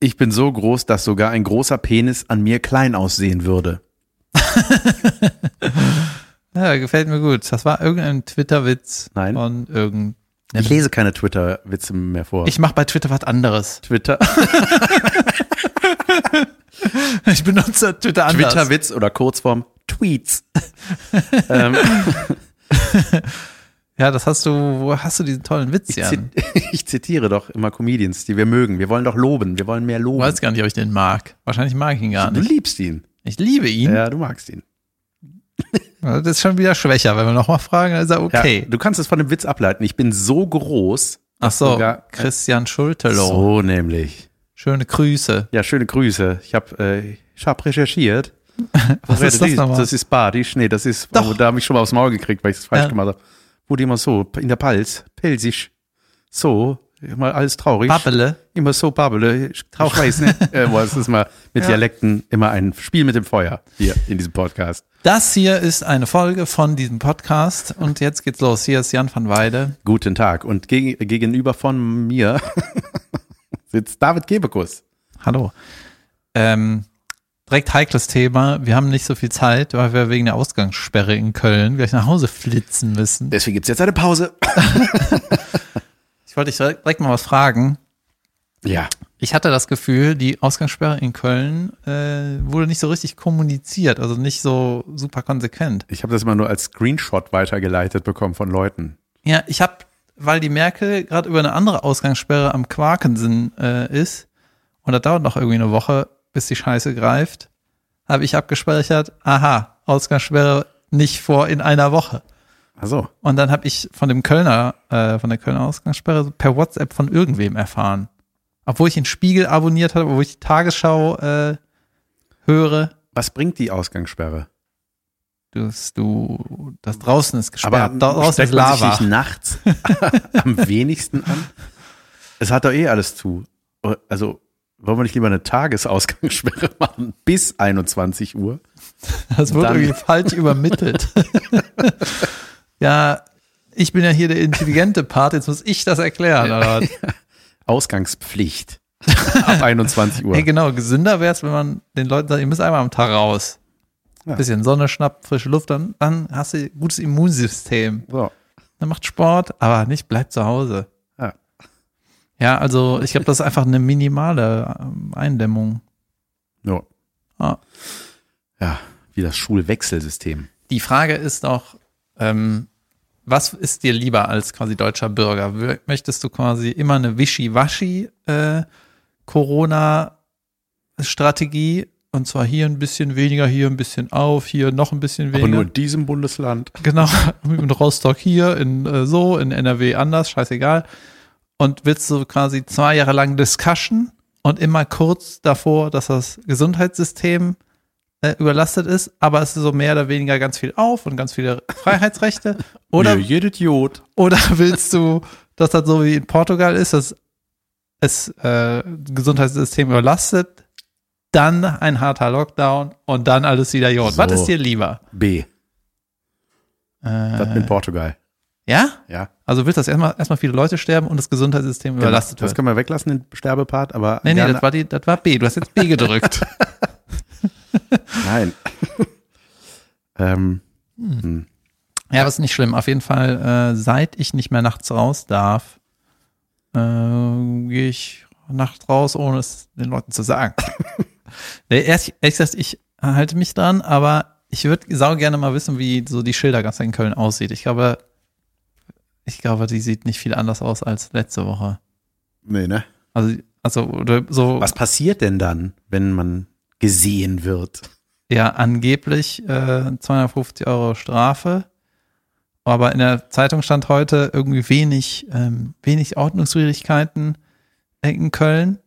Ich bin so groß, dass sogar ein großer Penis an mir klein aussehen würde. Ja, gefällt mir gut. Das war irgendein Twitter-Witz Nein. von irgendeinem. Ich lese keine Twitter-Witze mehr vor. Ich mache bei Twitter was anderes. Twitter, Ich benutze Twitter anders. Twitter-Witz oder Kurzform Tweets. ähm, Ja, das hast du, wo hast du diesen tollen Witz, ich, Jan? ich zitiere doch immer Comedians, die wir mögen. Wir wollen doch loben. Wir wollen mehr Ich loben. weiß gar nicht, ob ich den mag. Wahrscheinlich mag ich ihn gar Du nicht. liebst ihn. Ich liebe ihn. Ja, du magst ihn. Das ist schon wieder schwächer. Wenn wir nochmal fragen, dann ist er okay. Ja, du kannst es von dem Witz ableiten. Ich bin so groß. Ach so, sogar- Christian Schultelow. So nämlich. Schöne Grüße. Ja, schöne Grüße. Ich habe äh, ich hab recherchiert. Was ist das nochmal? Das ist Badisch. Nee, das ist, Doch. da habe ich schon mal aufs Maul gekriegt, weil ich es falsch Ja. gemacht habe. Wo die immer so, in der Palz, pelzig, so, immer alles traurig. Babbele. Immer so babbele. Ich weiß nicht. äh, boah, es ist mal mit Dialekten immer ein Spiel mit dem Feuer hier in diesem Podcast. Das hier ist eine Folge von diesem Podcast und jetzt geht's los. Hier ist Jan van Weide. Guten Tag. Und geg gegenüber von mir sitzt David Gebekus. Hallo. Ähm, direkt heikles Thema. Wir haben nicht so viel Zeit, weil wir wegen der Ausgangssperre in Köln gleich nach Hause flitzen müssen. Deswegen gibt's jetzt eine Pause. Ich wollte dich direkt direkt mal was fragen. Ja. Ich hatte das Gefühl, die Ausgangssperre in Köln äh, wurde nicht so richtig kommuniziert, also nicht so super konsequent. Ich habe das immer nur als Screenshot weitergeleitet bekommen von Leuten. Ja, ich habe, weil die Merkel gerade über eine andere Ausgangssperre am Quakensen äh, ist und das dauert noch irgendwie eine Woche, bis die Scheiße greift, habe ich abgespeichert, aha, Ausgangssperre nicht vor in einer Woche. Also, Und dann habe ich von dem Kölner, äh, von der Kölner Ausgangssperre per WhatsApp von irgendwem erfahren. Obwohl ich den Spiegel abonniert habe, obwohl ich die Tagesschau äh, höre. was bringt die Ausgangssperre? dass du, das draußen ist gesperrt, Aber draußen ist man sich Lava. nicht nachts am wenigsten an? Es hat doch eh alles zu. Also, wollen wir nicht lieber eine Tagesausgangssperre machen bis 21 Uhr? Das Dann- irgendwie falsch übermittelt. ja, ich bin ja hier der intelligente Part, jetzt muss ich das erklären. Aber, Ausgangspflicht ab 21 Uhr. hey, genau, gesünder wäre es, wenn man den Leuten sagt, ihr müsst einmal am Tag raus. Ja. Bisschen Sonne schnappen, frische Luft, dann, dann hast du ein gutes Immunsystem. So. Dann macht Sport, aber nicht bleibt zu Hause. Ja. Also ich glaube, das ist einfach eine minimale ähm, Eindämmung. Ja. Ah. ja, wie das Schulwechselsystem. Die Frage ist doch, ähm, was ist dir lieber als quasi deutscher Bürger? Möchtest du quasi immer eine Wischiwaschi äh, Corona-Strategie und zwar hier ein bisschen weniger, hier ein bisschen auf, hier noch ein bisschen Aber weniger. nur in diesem Bundesland. Genau, in Rostock hier, in äh, so, in NRW anders, scheißegal. Und willst du quasi zwei Jahre lang Discussion und immer kurz davor, dass das Gesundheitssystem äh, überlastet ist, aber es ist so mehr oder weniger ganz viel auf und ganz viele Freiheitsrechte. Oder, Nö, jeder Idiot. oder willst du, dass das so wie in Portugal ist, dass es äh, Gesundheitssystem überlastet, dann ein harter Lockdown und dann alles wieder Jod. Was So. ist dir lieber? B. Das Äh, mit Portugal. Ja? Ja. Also willst du, dass erstmal, erstmal viele Leute sterben und das Gesundheitssystem überlastet Genau. das wird? können wir weglassen, den Sterbepart, aber Nee, nee, das war, die, das war B. Du hast jetzt B gedrückt. nein. ähm, ja, das ist nicht schlimm. Auf jeden Fall, äh, seit ich nicht mehr nachts raus darf, äh, gehe ich nachts raus, ohne es den Leuten zu sagen. nee, ehrlich, ehrlich gesagt, ich halte mich dran, aber ich würde sau gerne mal wissen, wie so die Schildergasse in Köln aussieht. Ich glaube, ich glaube, die sieht nicht viel anders aus als letzte Woche. nee, ne? Also, also oder so. Was passiert denn dann, wenn man gesehen wird? Ja, angeblich äh, 250 Euro Strafe. Aber in der Zeitung stand heute irgendwie wenig, ähm, wenig Ordnungswidrigkeiten in Köln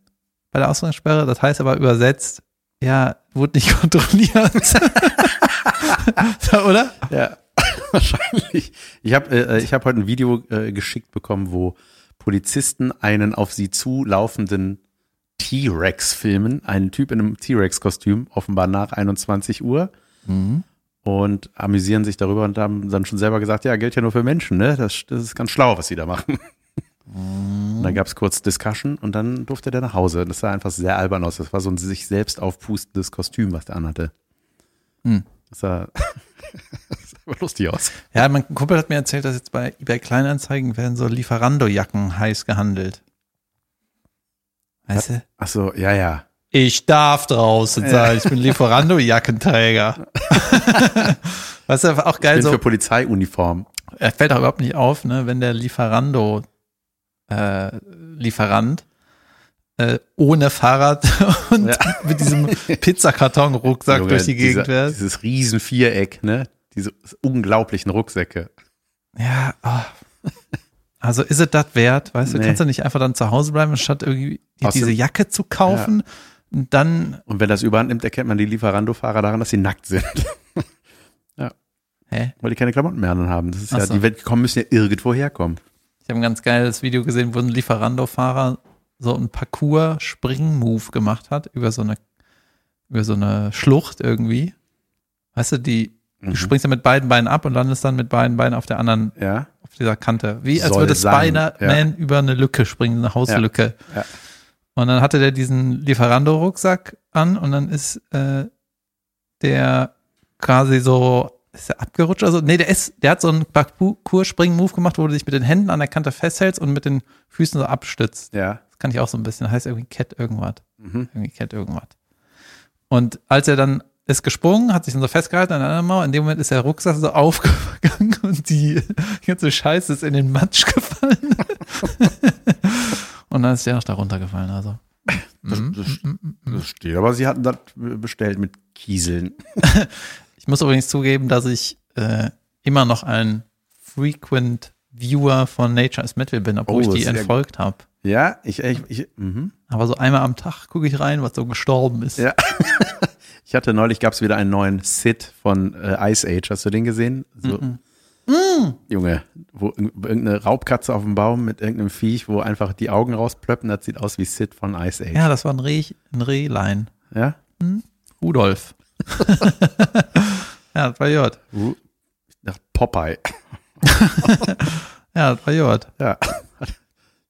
bei der Ausgangssperre. Das heißt aber übersetzt, ja, wurde nicht kontrolliert. oder? Ja, wahrscheinlich. Ich habe äh, ich hab heute ein Video äh, geschickt bekommen, wo Polizisten einen auf sie zulaufenden T-Rex filmen. Einen Typ in einem T-Rex-Kostüm, offenbar nach 21 Uhr. Und amüsieren sich darüber und haben dann schon selber gesagt, ja, gilt ja nur für Menschen, ne? Das, das ist ganz schlau, was sie da machen. dann gab es kurz Discussion und dann durfte der nach Hause. Das sah einfach sehr albern aus. Das war so ein sich selbst aufpustendes Kostüm, was der anhatte. Hm. Das sah, das sah aber lustig aus. Ja, mein Kumpel hat mir erzählt, dass jetzt bei eBay Kleinanzeigen werden so Lieferando-Jacken heiß gehandelt. Weißt du? Ach so, ja, ja. Ich darf draußen sein. Ich bin Lieferando-Jackenträger. weißt du, auch Ich geil bin so. für Polizeiuniform. Er fällt auch überhaupt nicht auf, ne, wenn der Lieferando äh, Lieferant äh, ohne Fahrrad und Ja. mit diesem Pizzakarton-Rucksack durch die Gegend fährt. Dieses riesen Viereck, ne? Diese unglaublichen Rucksäcke. Ja, ah. also ist es das wert? Weißt du, Nee. kannst du nicht einfach dann zu Hause bleiben, statt irgendwie die, diese Jacke zu kaufen und dann, Und wenn das überhand nimmt, erkennt man die Lieferando-Fahrer daran, dass sie nackt sind. hä? Weil die keine Klamotten mehr haben. Das ist Ach ja, so. die Welt- kommen müssen ja irgendwo herkommen. Ich habe ein ganz geiles Video gesehen, wo ein Lieferando-Fahrer so einen Parcours-Spring-Move gemacht hat über so eine über so eine Schlucht irgendwie. Weißt du, die Mhm. du springst ja mit beiden Beinen ab und landest dann mit beiden Beinen auf der anderen, Ja. auf dieser Kante. Wie als Soll würde Spider-Man über eine Lücke springen, eine Hauslücke. Ja. Und dann hatte der diesen Lieferando-Rucksack an und dann ist äh, der quasi so, ist der abgerutscht? Also, nee, der ist, der hat so einen Parcours-Spring-Move gemacht, wo du dich mit den Händen an der Kante festhältst und mit den Füßen so abstützt. Ja. Das kann ich auch so ein bisschen. Heißt irgendwie Cat irgendwas. Mhm. Irgendwie Cat irgendwas. Und als er dann ist gesprungen, hat sich dann so festgehalten an einer Mauer. In dem Moment ist der Rucksack so aufgegangen und die ganze Scheiße ist in den Matsch gefallen. und dann ist der noch da runtergefallen. Also. Das, Mhm. das, das steht. Aber sie hatten das bestellt mit Kieseln. Ich muss übrigens zugeben, dass ich äh, immer noch ein Frequent Viewer von Nature is Metal bin, obwohl Oh, ich die entfolgt habe. Ja, ich, ich, ich, mhm. Aber so einmal am Tag gucke ich rein, was so gestorben ist. Ja. ich hatte neulich, gab es wieder einen neuen Sid von äh, Ice Age. Hast du den gesehen? So, Junge, wo irg- irgendeine Raubkatze auf dem Baum mit irgendeinem Viech, wo einfach die Augen rausplöppen, das sieht aus wie Sid von Ice Age. Ja, das war ein, Reh, ein Rehlein. Ja? Rudolf. ja, das war Jod. Ru- Ich dachte Popeye. Ja, das war Jod. Ja.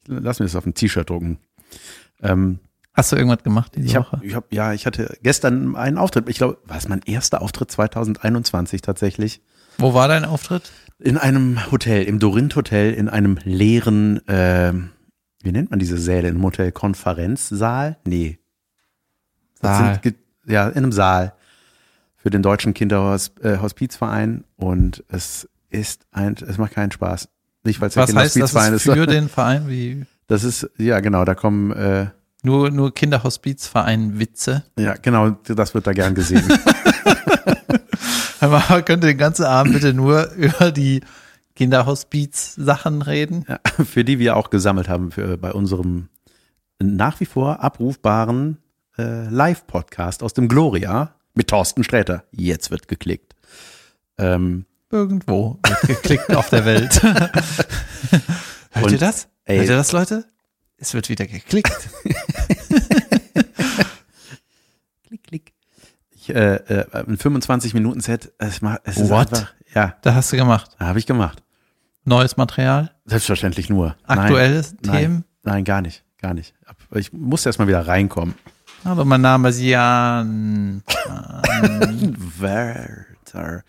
Lass mir das auf ein T-Shirt drucken. Ähm, Hast du irgendwas gemacht diese ich Woche? habe, ich hab, ja, ich hatte gestern einen Auftritt. Ich glaube, war es mein erster Auftritt 2021 tatsächlich. Wo war dein Auftritt? In einem Hotel, im Dorint Hotel, in einem leeren, ähm, wie nennt man diese Säle im Hotel? Konferenzsaal? Nee. Saal. Sind, ja, in einem Saal für den Deutschen Kinderhospizverein und es ist ein, es macht keinen Spaß. Nicht, weil es der Was heißt das Kinderhospizverein ist ist. für den Verein? Wie Das ist, ja genau, da kommen, äh, nur, nur Kinderhospizverein Witze. ja genau, das wird da gern gesehen. Man könnte den ganzen Abend bitte nur über die Kinderhospiz-Sachen reden. Ja, für die wir auch gesammelt haben für, bei unserem nach wie vor abrufbaren äh, Live-Podcast aus dem Gloria mit Thorsten Sträter. Jetzt wird geklickt. Ähm, Irgendwo wird geklickt auf der Welt. Hört Und, ihr das? ey- Hört ihr das, Leute? Es wird wieder geklickt. klick, klick. Ich, äh, äh, ein 25-Minuten-Set, es, macht- es ist What? einfach, ja, Da hast du gemacht. habe ich gemacht. Neues Material, Selbstverständlich nur. aktuelles nein, Themen. Nein, nein, gar nicht, gar nicht. Aber Ich musste erst mal wieder reinkommen. Hallo, mein Name ist Jan. Werther. Ja,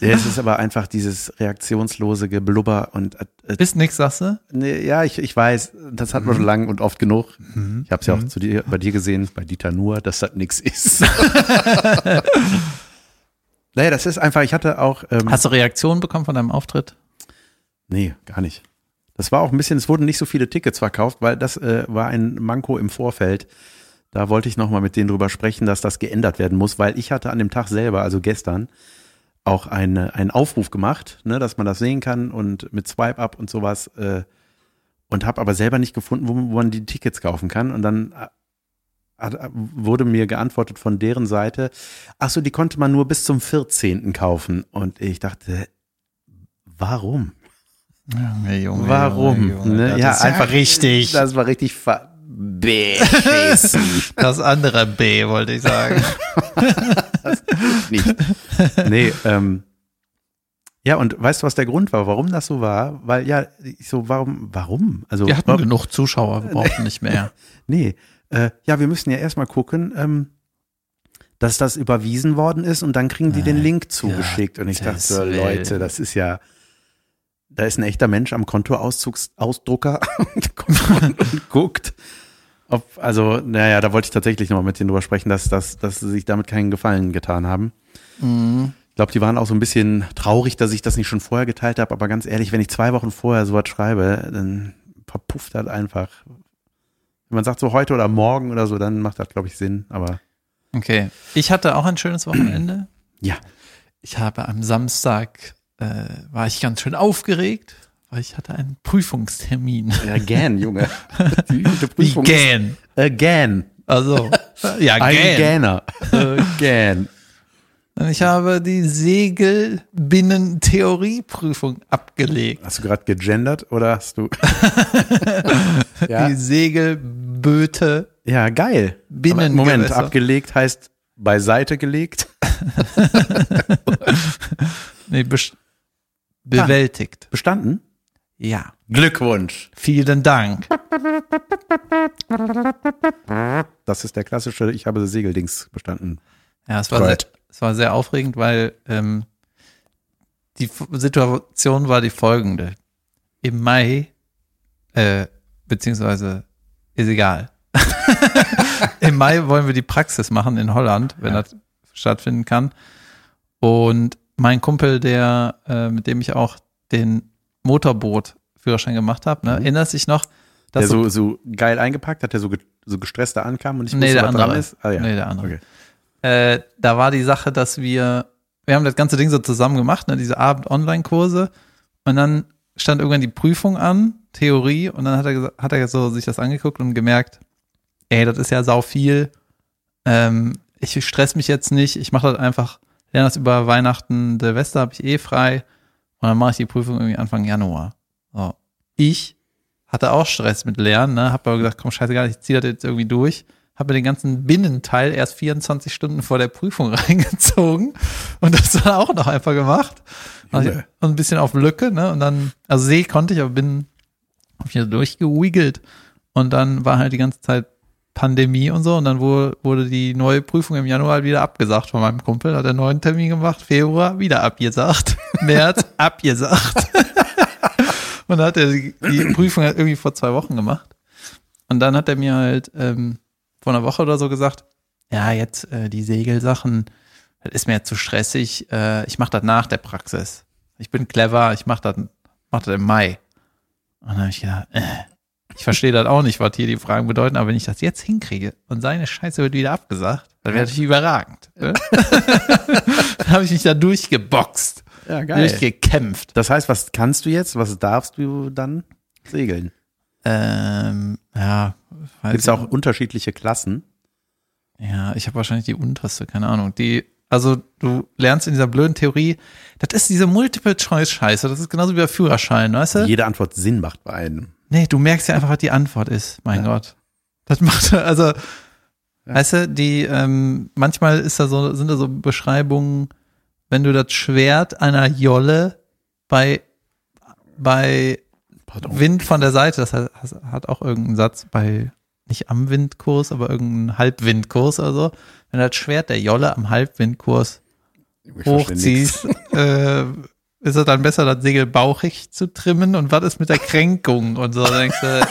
es ist aber einfach dieses reaktionslose Geblubber und äh, äh, Bist nix, sagst du? nee, ja, ich, ich weiß, das hat man schon lang und oft genug. Ich habe es ja auch zu dir, bei dir gesehen, bei Dieter nur, dass das nix ist. naja, das ist einfach, ich hatte auch, ähm, Hast du Reaktionen bekommen von deinem Auftritt? nee, gar nicht. Das war auch ein bisschen, es wurden nicht so viele Tickets verkauft, weil das äh, war ein Manko im Vorfeld. Da wollte ich nochmal mit denen drüber sprechen, dass das geändert werden muss, weil ich hatte an dem Tag selber, also gestern, auch eine, einen Aufruf gemacht, ne, dass man das sehen kann und mit Swipe-Up und sowas äh, und habe aber selber nicht gefunden, wo, wo man die Tickets kaufen kann. Und dann äh, hat, wurde mir geantwortet von deren Seite, ach so, die konnte man nur bis zum 14. kaufen. Und ich dachte, warum? Junge, Junge, Warum? Junge. Ne? Ja, einfach richtig. Das, Das war richtig ver beschissen. andere B, wollte ich sagen. nicht. Nee, ähm, Ja, und weißt du, was der Grund war, warum das so war? Weil, ja, ich so, warum, warum? Also, Wir hatten warum, genug Zuschauer, wir brauchten nicht mehr. nee, äh, ja, wir müssen ja erstmal gucken, ähm, dass das überwiesen worden ist und dann kriegen die den Link zugeschickt. Und ich dachte. Leute, das ist ja, da ist ein echter Mensch am Kontoausdrucker und, guckt- und guckt. Ob, also, naja, da wollte ich tatsächlich nochmal mit denen drüber sprechen, dass, dass, dass sie sich damit keinen Gefallen getan haben. Ich glaube, die waren auch so ein bisschen traurig, dass ich das nicht schon vorher geteilt habe, aber ganz ehrlich, wenn ich zwei Wochen vorher sowas schreibe, dann verpufft das einfach. Wenn man sagt so heute oder morgen oder so, dann macht das, glaube ich, Sinn. Aber Okay. Ich hatte auch ein schönes Wochenende. ja, Ich habe am Samstag, äh, war ich ganz schön aufgeregt, weil ich hatte einen Prüfungstermin. again, Junge. Die Prüfung ist Again. Also, ja, Ein gähn. Gähner. Again. Und Ich habe die Segelbinnen-Theorieprüfung abgelegt. Hast du gerade gegendert oder hast du? ja. Die Segelböte. ja, geil. Aber Moment, abgelegt heißt beiseite gelegt. Nee, bes- bewältigt. Bestanden? Ja. Glückwunsch. Vielen Dank. Das ist der klassische, ich habe das Segeldings bestanden. Ja, es war, sehr, es war sehr aufregend, weil ähm, die F- Situation war die folgende. Im Mai, äh, beziehungsweise ist egal. Im Mai wollen wir die Praxis machen in Holland, wenn Ja. das stattfinden kann. Und mein Kumpel, der, äh, mit dem ich auch den Motorboot-Führerschein gemacht habe, ne, erinnert sich noch, dass Mhm. der so, so geil eingepackt hat, der so, ge so gestresst da ankam und ich Nee, wusste, der was andere. dran ist. Ah, ja. Nee, der andere. Okay. äh, da war die Sache, dass wir, wir haben das ganze Ding so zusammen gemacht, ne, diese Abend-Online-Kurse. Und dann stand irgendwann die Prüfung an, Theorie, und dann hat er, hat er so sich das angeguckt und gemerkt, ey, das ist ja sau viel. Ähm, ich stress mich jetzt nicht, ich mache das einfach, lerne das über Weihnachten, Silvester habe ich eh frei. Und dann mache ich die Prüfung irgendwie Anfang Januar. So. Ich hatte auch Stress mit Lernen, ne? Hab aber gesagt, komm, scheißegal, ich ziehe das jetzt irgendwie durch. Habe mir den ganzen Binnenteil erst 24 Stunden vor der Prüfung reingezogen und das dann auch noch einfach gemacht. Also, und ein bisschen auf Lücke, ne? Und dann, also See konnte ich, aber bin hab ich da durchgewiggelt. Und dann war halt die ganze Zeit Pandemie und so. Und dann wurde, wurde die neue Prüfung im Januar halt wieder abgesagt von meinem Kumpel. Hat er einen neuen Termin gemacht. Februar wieder abgesagt. März abgesagt. und dann hat er die, die Prüfung halt irgendwie vor zwei Wochen gemacht. Und dann hat er mir halt ähm, vor einer Woche oder so gesagt, ja, jetzt äh, die Segelsachen, das ist mir zu stressig. Äh, ich mache das nach der Praxis. Ich bin clever, ich mache das, mach das im Mai. Und dann habe ich gedacht, äh, ich verstehe das auch nicht, was hier die Fragen bedeuten, aber wenn ich das jetzt hinkriege und seine Scheiße wird wieder abgesagt, dann wäre natürlich überragend. Ne? dann habe ich mich da durchgeboxt, Ja, durchgekämpft. Das heißt, was kannst du jetzt? Was darfst du dann segeln? Ähm, ja, Gibt es ich auch unterschiedliche Klassen? Ja, ich habe wahrscheinlich die unterste, keine Ahnung. Die, also du lernst in dieser blöden Theorie, das ist diese Multiple-Choice-Scheiße, das ist genauso wie der Führerschein, weißt du? Jede Antwort Sinn macht bei einem. Nee, du merkst ja einfach, was die Antwort ist, mein Gott. Das macht, also, weißt du, die, ähm, manchmal ist da so, sind da so Beschreibungen, wenn du das Schwert einer Jolle bei, bei Pardon. Wind von der Seite, das hat, hat auch irgendeinen Satz bei, nicht am Windkurs, aber irgendeinen Halbwindkurs oder so. Wenn du das Schwert der Jolle am Halbwindkurs hochziehst, äh, ist es dann besser, das Segel bauchig zu trimmen? Und was ist mit der Kränkung? Und so, denkst du,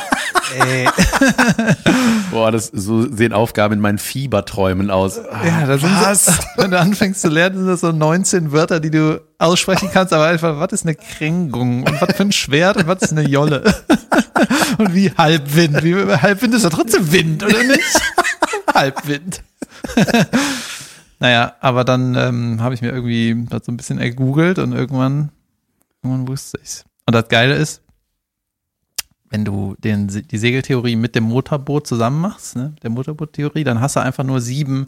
ey, Boah, das, so sehen Aufgaben in meinen Fieberträumen aus. ja, das sind so, wenn du anfängst zu lernen, sind das so 19 Wörter, die du aussprechen kannst, aber einfach, was ist eine Kränkung? Und was für ein Schwert und was ist eine Jolle? Und wie Halbwind, wie Halbwind ist ja trotzdem Wind, oder nicht? Halbwind. Naja, aber dann ähm, habe ich mir irgendwie das so ein bisschen ergoogelt und irgendwann, irgendwann wusste ich's. Und das Geile ist, wenn du den, die Segeltheorie mit dem Motorboot zusammen machst, ne, der Motorboottheorie, dann hast du einfach nur sieben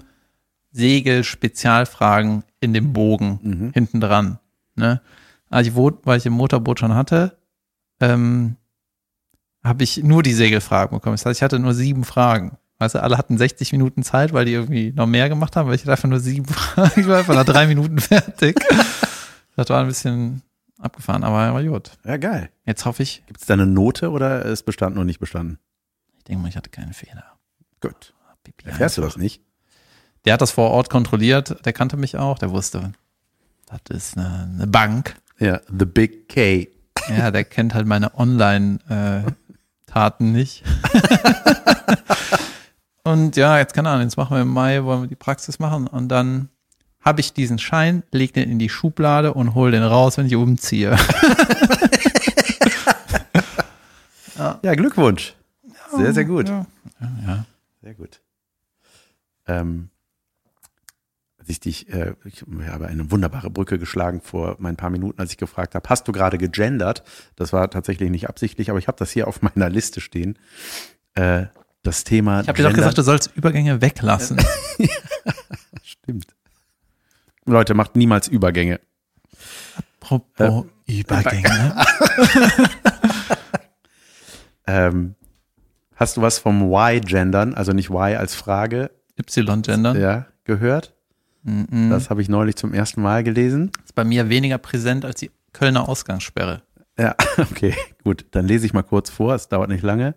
Segel-Spezialfragen in dem Bogen hinten dran. Ne? Also ich, weil ich im Motorboot schon hatte, ähm, habe ich nur die Segelfragen bekommen. Das heißt, ich hatte nur sieben Fragen. Weißt du, alle hatten 60 Minuten Zeit, weil die irgendwie noch mehr gemacht haben, weil ich hatte einfach nur sieben Fragen. Ich war einfach nach drei Minuten fertig. Das war ein bisschen, abgefahren, aber war gut. Ja, geil. Jetzt hoffe ich, Gibt es da eine Note oder ist bestanden und nicht bestanden? ich denke mal, ich hatte keine Fehler. Gut. Erfährst du das nicht? Der hat das vor Ort kontrolliert, der kannte mich auch, der wusste, das ist eine, eine Bank. Ja, The Big K. Ja, der kennt halt meine Online-Taten nicht. und ja, jetzt keine Ahnung, jetzt machen wir im Mai, wollen wir die Praxis machen und dann habe ich diesen Schein, leg den in die Schublade und hol den raus, wenn ich umziehe. Ja, Glückwunsch. Sehr, sehr gut. Ja, ja. Sehr gut. Ähm, als ich dich, äh, ich habe eine wunderbare Brücke geschlagen vor ein paar Minuten, als ich gefragt habe, hast du gerade gegendert? Das war tatsächlich nicht absichtlich, aber ich habe das hier auf meiner Liste stehen. Äh, das Thema. Ich habe dir doch gesagt, du sollst Übergänge weglassen. Stimmt. Leute, macht niemals Übergänge. Apropos Übergänge. Ähm, hast du was vom Y-Gendern, also nicht Y als Frage, Y-Gendern. ja, gehört? Mhm. Das habe ich neulich zum ersten Mal gelesen. ist bei mir weniger präsent als die Kölner Ausgangssperre. Ja, okay, gut. Dann lese ich mal kurz vor, es dauert nicht lange.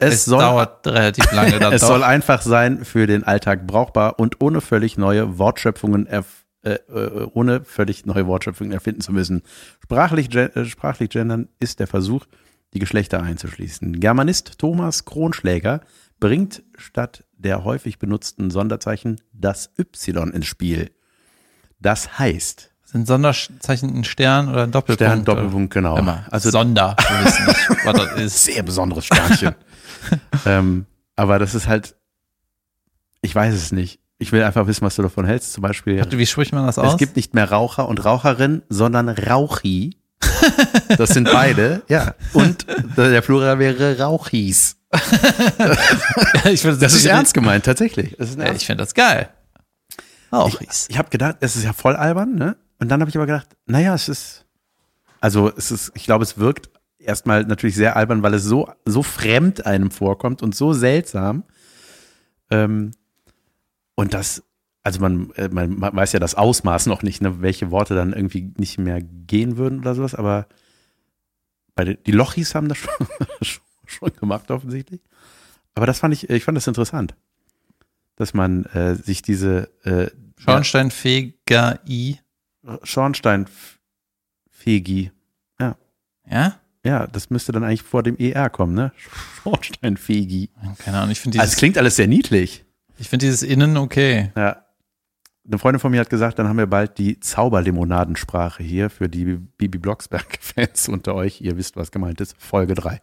Es, Es, soll, dauert relativ lange. es soll einfach sein, für den Alltag brauchbar und ohne völlig neue Wortschöpfungen erf äh, äh, ohne völlig neue Wortschöpfungen erfinden zu müssen. Sprachlich, äh, sprachlich gendern ist der Versuch, die Geschlechter einzuschließen. Germanist Thomas Kronschläger bringt statt der häufig benutzten Sonderzeichen das Y ins Spiel. Das heißt, Sind Sonderzeichen ein Stern oder ein Doppelpunkt? Stern, Doppelpunkt, genau. Immer. Also Sonder. Wir wissen nicht, was das ist. sehr besonderes Sternchen. ähm, aber das ist halt, ich weiß es nicht. Ich will einfach wissen, was du davon hältst. Zum Beispiel, Wie spricht man das aus? es gibt nicht mehr Raucher und Raucherin, sondern Rauchi. Das sind beide, ja. Und der Plural wäre Rauchis. ich finde Das ist ernst gemeint, tatsächlich. Das ernst ich finde das geil. Auch ich, ich habe gedacht, es ist ja voll albern, ne? Und dann habe ich aber gedacht, naja, es ist, also es ist, ich glaube, es wirkt erstmal natürlich sehr albern, weil es so, so fremd einem vorkommt und so seltsam. Ähm, und das, also man, äh, man, man weiß ja das Ausmaß noch nicht, ne, welche Worte dann irgendwie nicht mehr gehen würden oder sowas, aber bei den, die Lochis haben das schon, schon gemacht offensichtlich. Aber das fand ich, ich fand das interessant, dass man äh, sich diese äh, Schornsteinfeger I. Schornsteinfegi. Ja? Ja, das müsste dann eigentlich vor dem ER kommen, ne? Schornsteinfegi. Keine Ahnung, ich finde Also es dieses, klingt alles sehr niedlich. ich finde dieses Innen okay. Ja. Eine Freundin von mir hat gesagt, dann haben wir bald die Zauberlimonadensprache hier für die Bibi Blocksberg-Fans unter euch. Ihr wisst, was gemeint ist. Folge 3.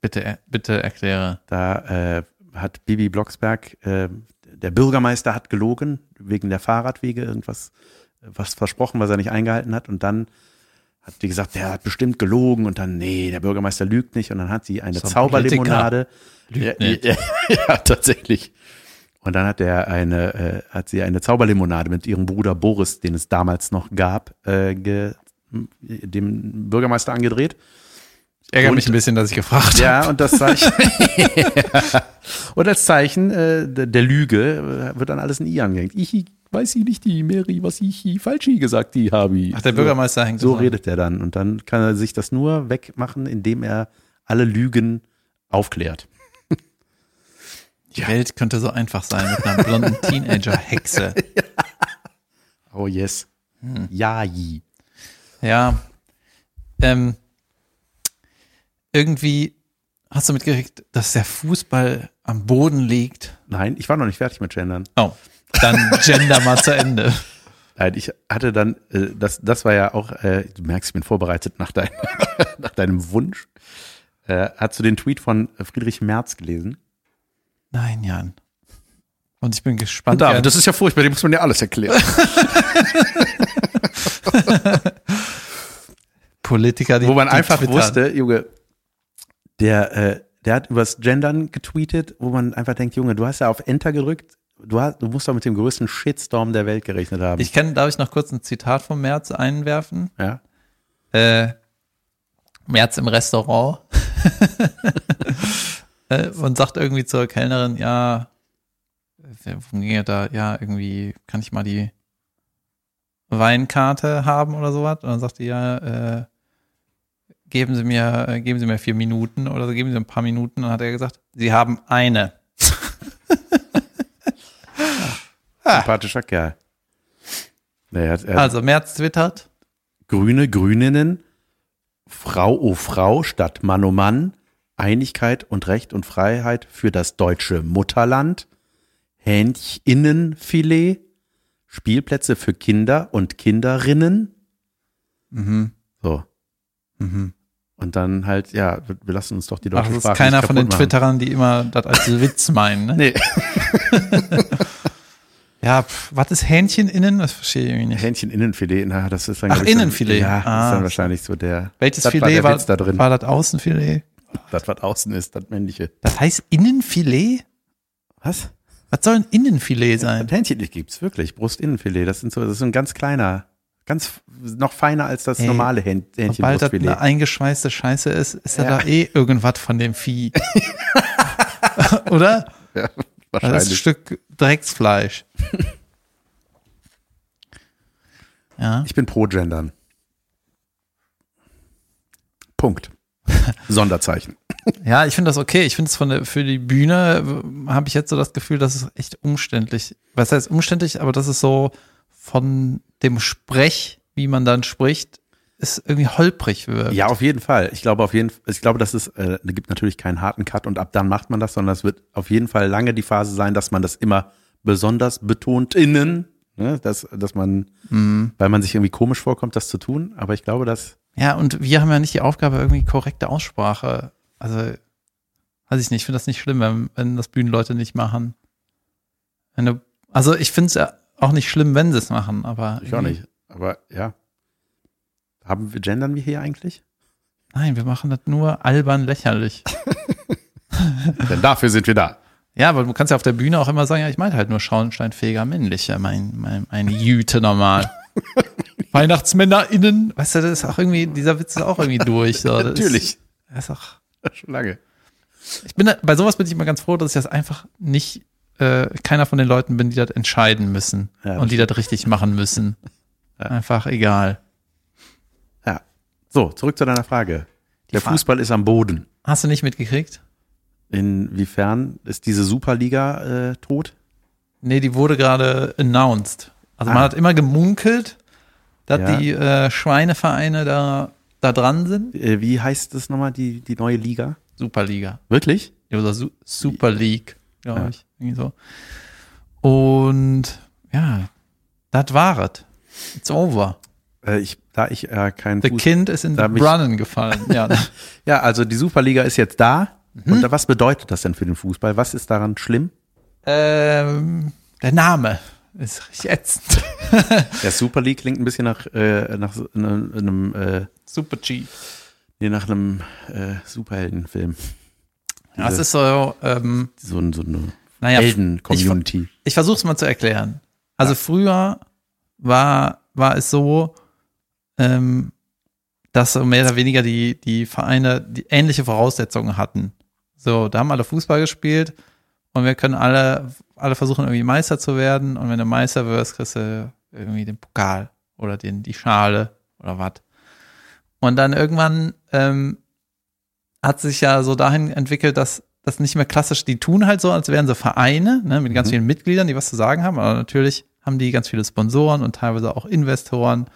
Bitte, bitte erkläre. Da äh, hat Bibi Blocksberg, äh, der Bürgermeister hat gelogen wegen der Fahrradwege, irgendwas was versprochen, was er nicht eingehalten hat. Und dann hat die gesagt, der hat bestimmt gelogen. Und dann, nee, der Bürgermeister lügt nicht. Und dann hat sie eine So ein Zauberlimonade. Lügt ja, nicht. ja, ja, tatsächlich. Und dann hat er eine, äh, hat sie eine Zauberlimonade mit ihrem Bruder Boris, den es damals noch gab, äh, ge, dem Bürgermeister angedreht. Und- mich ein bisschen, dass ich gefragt habe. Ja, und das Zeichen. und als Zeichen äh, der, der Lüge äh, wird dann alles ein I angehängt. Ich weiß ich nicht, die Mary, was ich falsch gesagt, die habe ich. Ach, der Bürgermeister hängt So an. redet er dann. Und dann kann er sich das nur wegmachen, indem er alle Lügen aufklärt. Die Welt könnte so einfach sein mit einer blonden Teenager-Hexe. Oh yes. Hm. Ja, ji. Ja. Ähm, irgendwie hast du mitgekriegt, dass der Fußball am Boden liegt. Nein, ich war noch nicht fertig mit Gendern. Oh, dann Gender mal zu Ende. Nein, ich hatte dann, äh, das, das war ja auch, äh, du merkst, ich bin vorbereitet nach, dein, nach deinem Wunsch. Äh, hast du den Tweet von Friedrich Merz gelesen? Nein, Jan. Und ich bin gespannt. Und David, das ist ja furchtbar, dem muss man ja alles erklären. Politiker, die Wo man die einfach twittern. wusste, Junge, der, äh, der hat übers Gendern getweetet, wo man einfach denkt, Junge, du hast ja auf Enter gedrückt, du, hast, du musst doch mit dem größten Shitstorm der Welt gerechnet haben. Ich kann, darf ich noch kurz ein Zitat von Merz einwerfen? ja? Äh, Merz im Restaurant äh, und sagt irgendwie zur Kellnerin, ja, da? Ja, irgendwie kann ich mal die Weinkarte haben oder sowas. Und dann sagt die ja, äh, geben Sie mir, äh, geben Sie mir vier Minuten oder geben Sie ein paar Minuten. Und dann hat er gesagt, Sie haben eine. Sympathischer Kerl. Er hat Also Merz twittert, Grüne, Grüninnen, Frau o Frau statt Mann o Mann, Einigkeit und Recht und Freiheit für das deutsche Mutterland, Hähncheninnenfilet, Spielplätze für Kinder und Kinderinnen. mhm, So. mhm. Und dann halt, ja, wir lassen uns doch die Ach, deutsche das ist Sprache keiner nicht von den machen. Twitterern, die immer das als Witz meinen, ne? Nee, Ja, pf, was ist Hähnchen innen? Das verstehe ich irgendwie nicht. Hähncheninnenfilet, na, das ist dann, Ach, Innenfilet. Ja, das Ah. ist dann wahrscheinlich so der, Welches das war Filet war, Witz da drin. war das Außenfilet? das, was außen ist, das männliche. Das heißt Innenfilet? Was? Was soll ein Innenfilet sein? Das Hähnchen gibt's wirklich, Brustinnenfilet. Das sind so, das ist ein ganz kleiner, ganz noch feiner als das Ey, normale Hähn- Sobald das Hähnchenbrustfilet. eine eingeschweißte Scheiße ist, ist ja, Ja. da eh irgendwas von dem Vieh. Oder? Ja, Das ist ein wahrscheinlich. Stück Drecksfleisch. ja. Ich bin pro Gendern. Punkt. Sonderzeichen. Ja, ich finde das okay. Ich finde es von der, für die Bühne äh, habe ich jetzt so das Gefühl, dass es echt umständlich. Was heißt umständlich, aber das ist so von dem Sprech, wie man dann spricht, ist irgendwie holprig wird. Ja, auf jeden Fall. Ich glaube auf jeden ich glaube, dass es äh, gibt natürlich keinen harten Cut und ab dann macht man das, sondern es wird auf jeden Fall lange die Phase sein, dass man das immer besonders betont innen, ne, dass dass man Mhm. weil man sich irgendwie komisch vorkommt, das zu tun, aber ich glaube, dass Ja, und wir haben ja nicht die Aufgabe, irgendwie korrekte Aussprache. Also, weiß ich nicht, ich finde das nicht schlimm, wenn, wenn das Bühnenleute nicht machen. Wenn du, also ich finde es ja auch nicht schlimm, wenn sie es machen, aber. ich auch nicht, aber ja. Haben wir gendern wir hier eigentlich? Nein, wir machen das nur albern lächerlich. Denn dafür sind wir da. Ja, aber du kannst ja auf der Bühne auch immer sagen, ja, ich meine halt nur schornsteinfähiger männlicher, mein, mein, meine Jüte normal. WeihnachtsmännerInnen, weißt du, das ist auch irgendwie, dieser Witz ist auch irgendwie durch. So. Natürlich. Ist, das ist auch, Schon lange. ich bin, da- bei sowas bin ich immer ganz froh, dass ich das einfach nicht, äh, keiner von den Leuten bin, die das entscheiden müssen Ja, und die das richtig machen müssen. Einfach egal. So, zurück zu deiner Frage. Der Frage- Fußball ist am Boden. Hast du nicht mitgekriegt? Inwiefern ist diese Superliga äh, tot? Nee, die wurde gerade announced. Also man Ah. hat immer gemunkelt, dass Ja. die äh, Schweinevereine da, da dran sind. Äh, wie heißt das nochmal, die, die neue Liga? Superliga. Wirklich? Oder Su Super League, glaube Ja. ich. Irgendwie so. Und ja, das war es. It's over. Äh, ich, da ich äh, kein The Fuß Kind ist in the Brunnen gefallen. Ja. Ja, also die Superliga ist jetzt da. Mhm. Und was bedeutet das denn für den Fußball? Was ist daran schlimm? ähm, der Name ist richtig ätzend. Der Super League klingt ein bisschen nach, äh, nach einem, einem äh, Super G. nee, nach einem äh, Superheldenfilm. Ja, es Diese- ist so, ähm, so, ein- so eine naja, Helden-Community. ich versuche es mal zu erklären. Also früher war, war es so, ähm, dass so mehr oder weniger die, die Vereine die ähnliche Voraussetzungen hatten. So, da haben alle Fußball gespielt und wir können alle, alle versuchen irgendwie Meister zu werden und wenn du Meister wirst, kriegst du irgendwie den Pokal oder den, die Schale oder was. Und dann irgendwann ähm, hat sich ja so dahin entwickelt, dass das nicht mehr klassisch, die tun halt so, als wären sie Vereine, ne, mit ganz Mhm. vielen Mitgliedern, die was zu sagen haben, aber natürlich haben die ganz viele Sponsoren und teilweise auch Investoren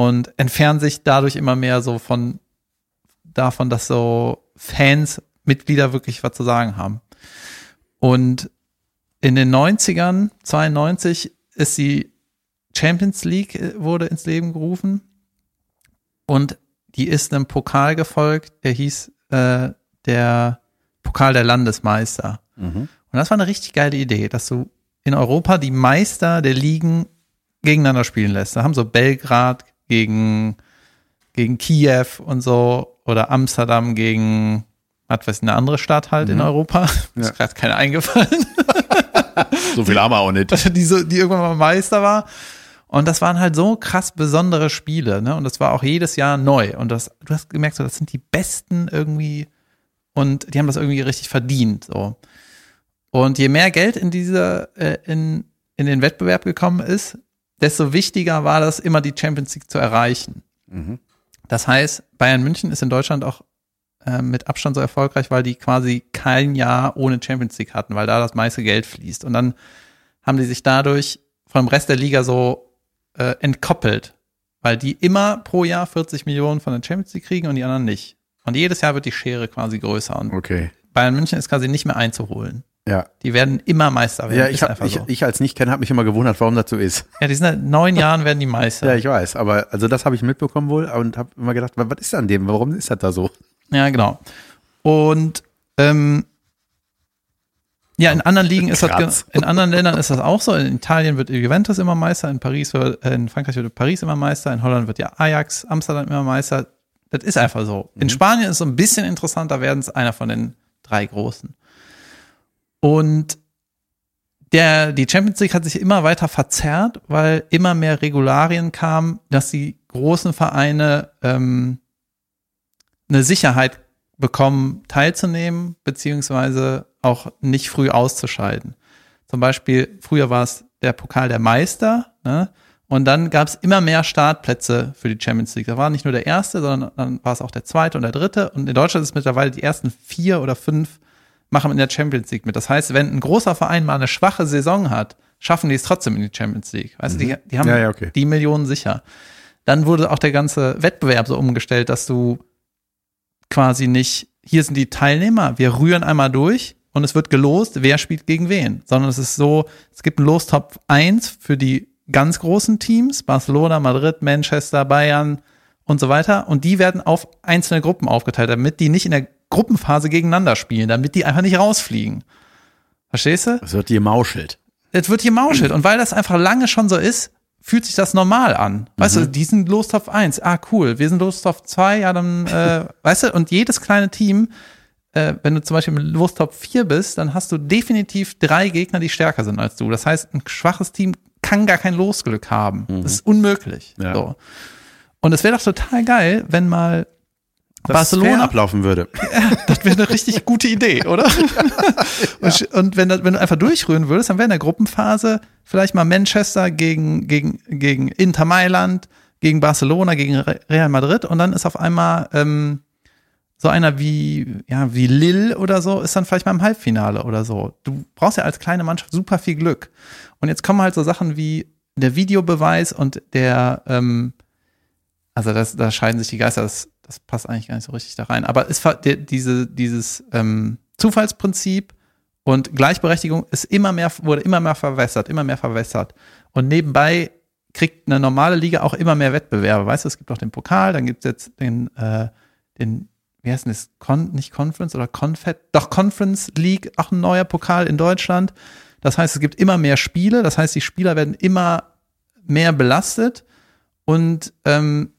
und entfernen sich dadurch immer mehr so von davon, dass so Fans, Mitglieder wirklich was zu sagen haben. Und in den 90ern, 92, ist die Champions League äh, wurde ins Leben gerufen und die ist einem Pokal gefolgt, der hieß äh, der Pokal der Landesmeister. Mhm. Und das war eine richtig geile Idee, dass du in Europa die Meister der Ligen gegeneinander spielen lässt. Da haben so Belgrad gegen, gegen Kiew und so oder Amsterdam gegen, was weiß ich, eine andere Stadt halt in Mhm. Europa. Mir Ja. ist gerade keine eingefallen. So viel haben wir auch nicht. die, so, die irgendwann mal Meister war. Und das waren halt so krass besondere Spiele, ne? Und das war auch jedes Jahr neu. Und das, du hast gemerkt, so, das sind die Besten irgendwie und die haben das irgendwie richtig verdient. So. Und je mehr Geld in diese, äh, in, in den Wettbewerb gekommen ist, desto wichtiger war das, immer die Champions League zu erreichen. Das heißt, Bayern München ist in Deutschland auch äh, mit Abstand so erfolgreich, weil die quasi kein Jahr ohne Champions League hatten, weil da das meiste Geld fließt. Und dann haben die sich dadurch vom Rest der Liga so äh, entkoppelt, weil die immer pro Jahr 40 Millionen von der Champions League kriegen und die anderen nicht. Und jedes Jahr wird die Schere quasi größer und Okay. Bayern München ist quasi nicht mehr einzuholen. Ja. Die werden immer Meister werden. Ja, ich, hab, ich, so. ich als Nicht-Kenner habe mich immer gewundert, warum das so ist. Ja, die sind seit neun Jahren werden die Meister. Ja, ich weiß, aber also das habe ich mitbekommen wohl und habe immer gedacht, was ist an dem? Warum ist das da so? Ja, genau. Und ähm, ja, in anderen Ligen ist das, Kratz. ge- in anderen Ländern ist das auch so. In Italien wird Juventus immer Meister, in Paris wird, äh, in Frankreich wird Paris immer Meister, in Holland wird ja Ajax, Amsterdam immer Meister. Das ist einfach so. In Spanien ist es so ein bisschen interessant, da werden es einer von den drei Großen. Und der, die Champions League hat sich immer weiter verzerrt, weil immer mehr Regularien kamen, dass die großen Vereine ähm, eine Sicherheit bekommen, teilzunehmen, beziehungsweise auch nicht früh auszuscheiden. Zum Beispiel, früher war es der Pokal der Meister, ne? Und dann gab es immer mehr Startplätze für die Champions League. Da war nicht nur der erste, sondern dann war es auch der zweite und der dritte. Und in Deutschland ist mittlerweile die ersten vier oder fünf machen in der Champions League mit. Das heißt, wenn ein großer Verein mal eine schwache Saison hat, schaffen die es trotzdem in die Champions League. Weißt du, die, die haben Ja, ja, okay. die Millionen sicher. Dann wurde auch der ganze Wettbewerb so umgestellt, dass du quasi nicht, hier sind die Teilnehmer, wir rühren einmal durch und es wird gelost, wer spielt gegen wen, sondern es ist so, es gibt einen Lostop 1 für die ganz großen Teams, Barcelona, Madrid, Manchester, Bayern und so weiter und die werden auf einzelne Gruppen aufgeteilt, damit die nicht in der Gruppenphase gegeneinander spielen, damit die einfach nicht rausfliegen. Verstehst du? Es wird gemauschelt. Es wird gemauschelt. Und weil das einfach lange schon so ist, fühlt sich das normal an. Weißt du, die sind Lostopf 1. Ah, cool. Wir sind Lostopf 2. Ja, dann, äh, weißt du, und jedes kleine Team, äh, wenn du zum Beispiel mit Lostopf 4 bist, dann hast du definitiv drei Gegner, die stärker sind als du. Das heißt, ein schwaches Team kann gar kein Losglück haben. Das ist unmöglich. Ja. So. Und es wäre doch total geil, wenn mal Barcelona- fair ablaufen würde. das wäre eine richtig gute Idee, oder? Und, und wenn, das, wenn du einfach durchrühren würdest, dann wäre in der Gruppenphase vielleicht mal Manchester gegen, gegen, gegen Inter Mailand, gegen Barcelona, gegen Re- Real Madrid und dann ist auf einmal ähm, so einer wie, ja, wie Lille oder so, ist dann vielleicht mal im Halbfinale oder so. Du brauchst ja als kleine Mannschaft super viel Glück. Und jetzt kommen halt so Sachen wie der Videobeweis und der, ähm, also das, da scheiden sich die Geister, das, das passt eigentlich gar nicht so richtig da rein. Aber der, diese, dieses ähm, Zufallsprinzip und Gleichberechtigung ist immer mehr, wurde immer mehr verwässert, immer mehr verwässert. Und nebenbei kriegt eine normale Liga auch immer mehr Wettbewerbe. Weißt du, es gibt auch den Pokal, dann gibt es jetzt den, äh, den, wie heißt denn das? Con, nicht Conference oder Confed? Doch, Conference League, auch ein neuer Pokal in Deutschland. Das heißt, es gibt immer mehr Spiele, das heißt, die Spieler werden immer mehr belastet und ähm,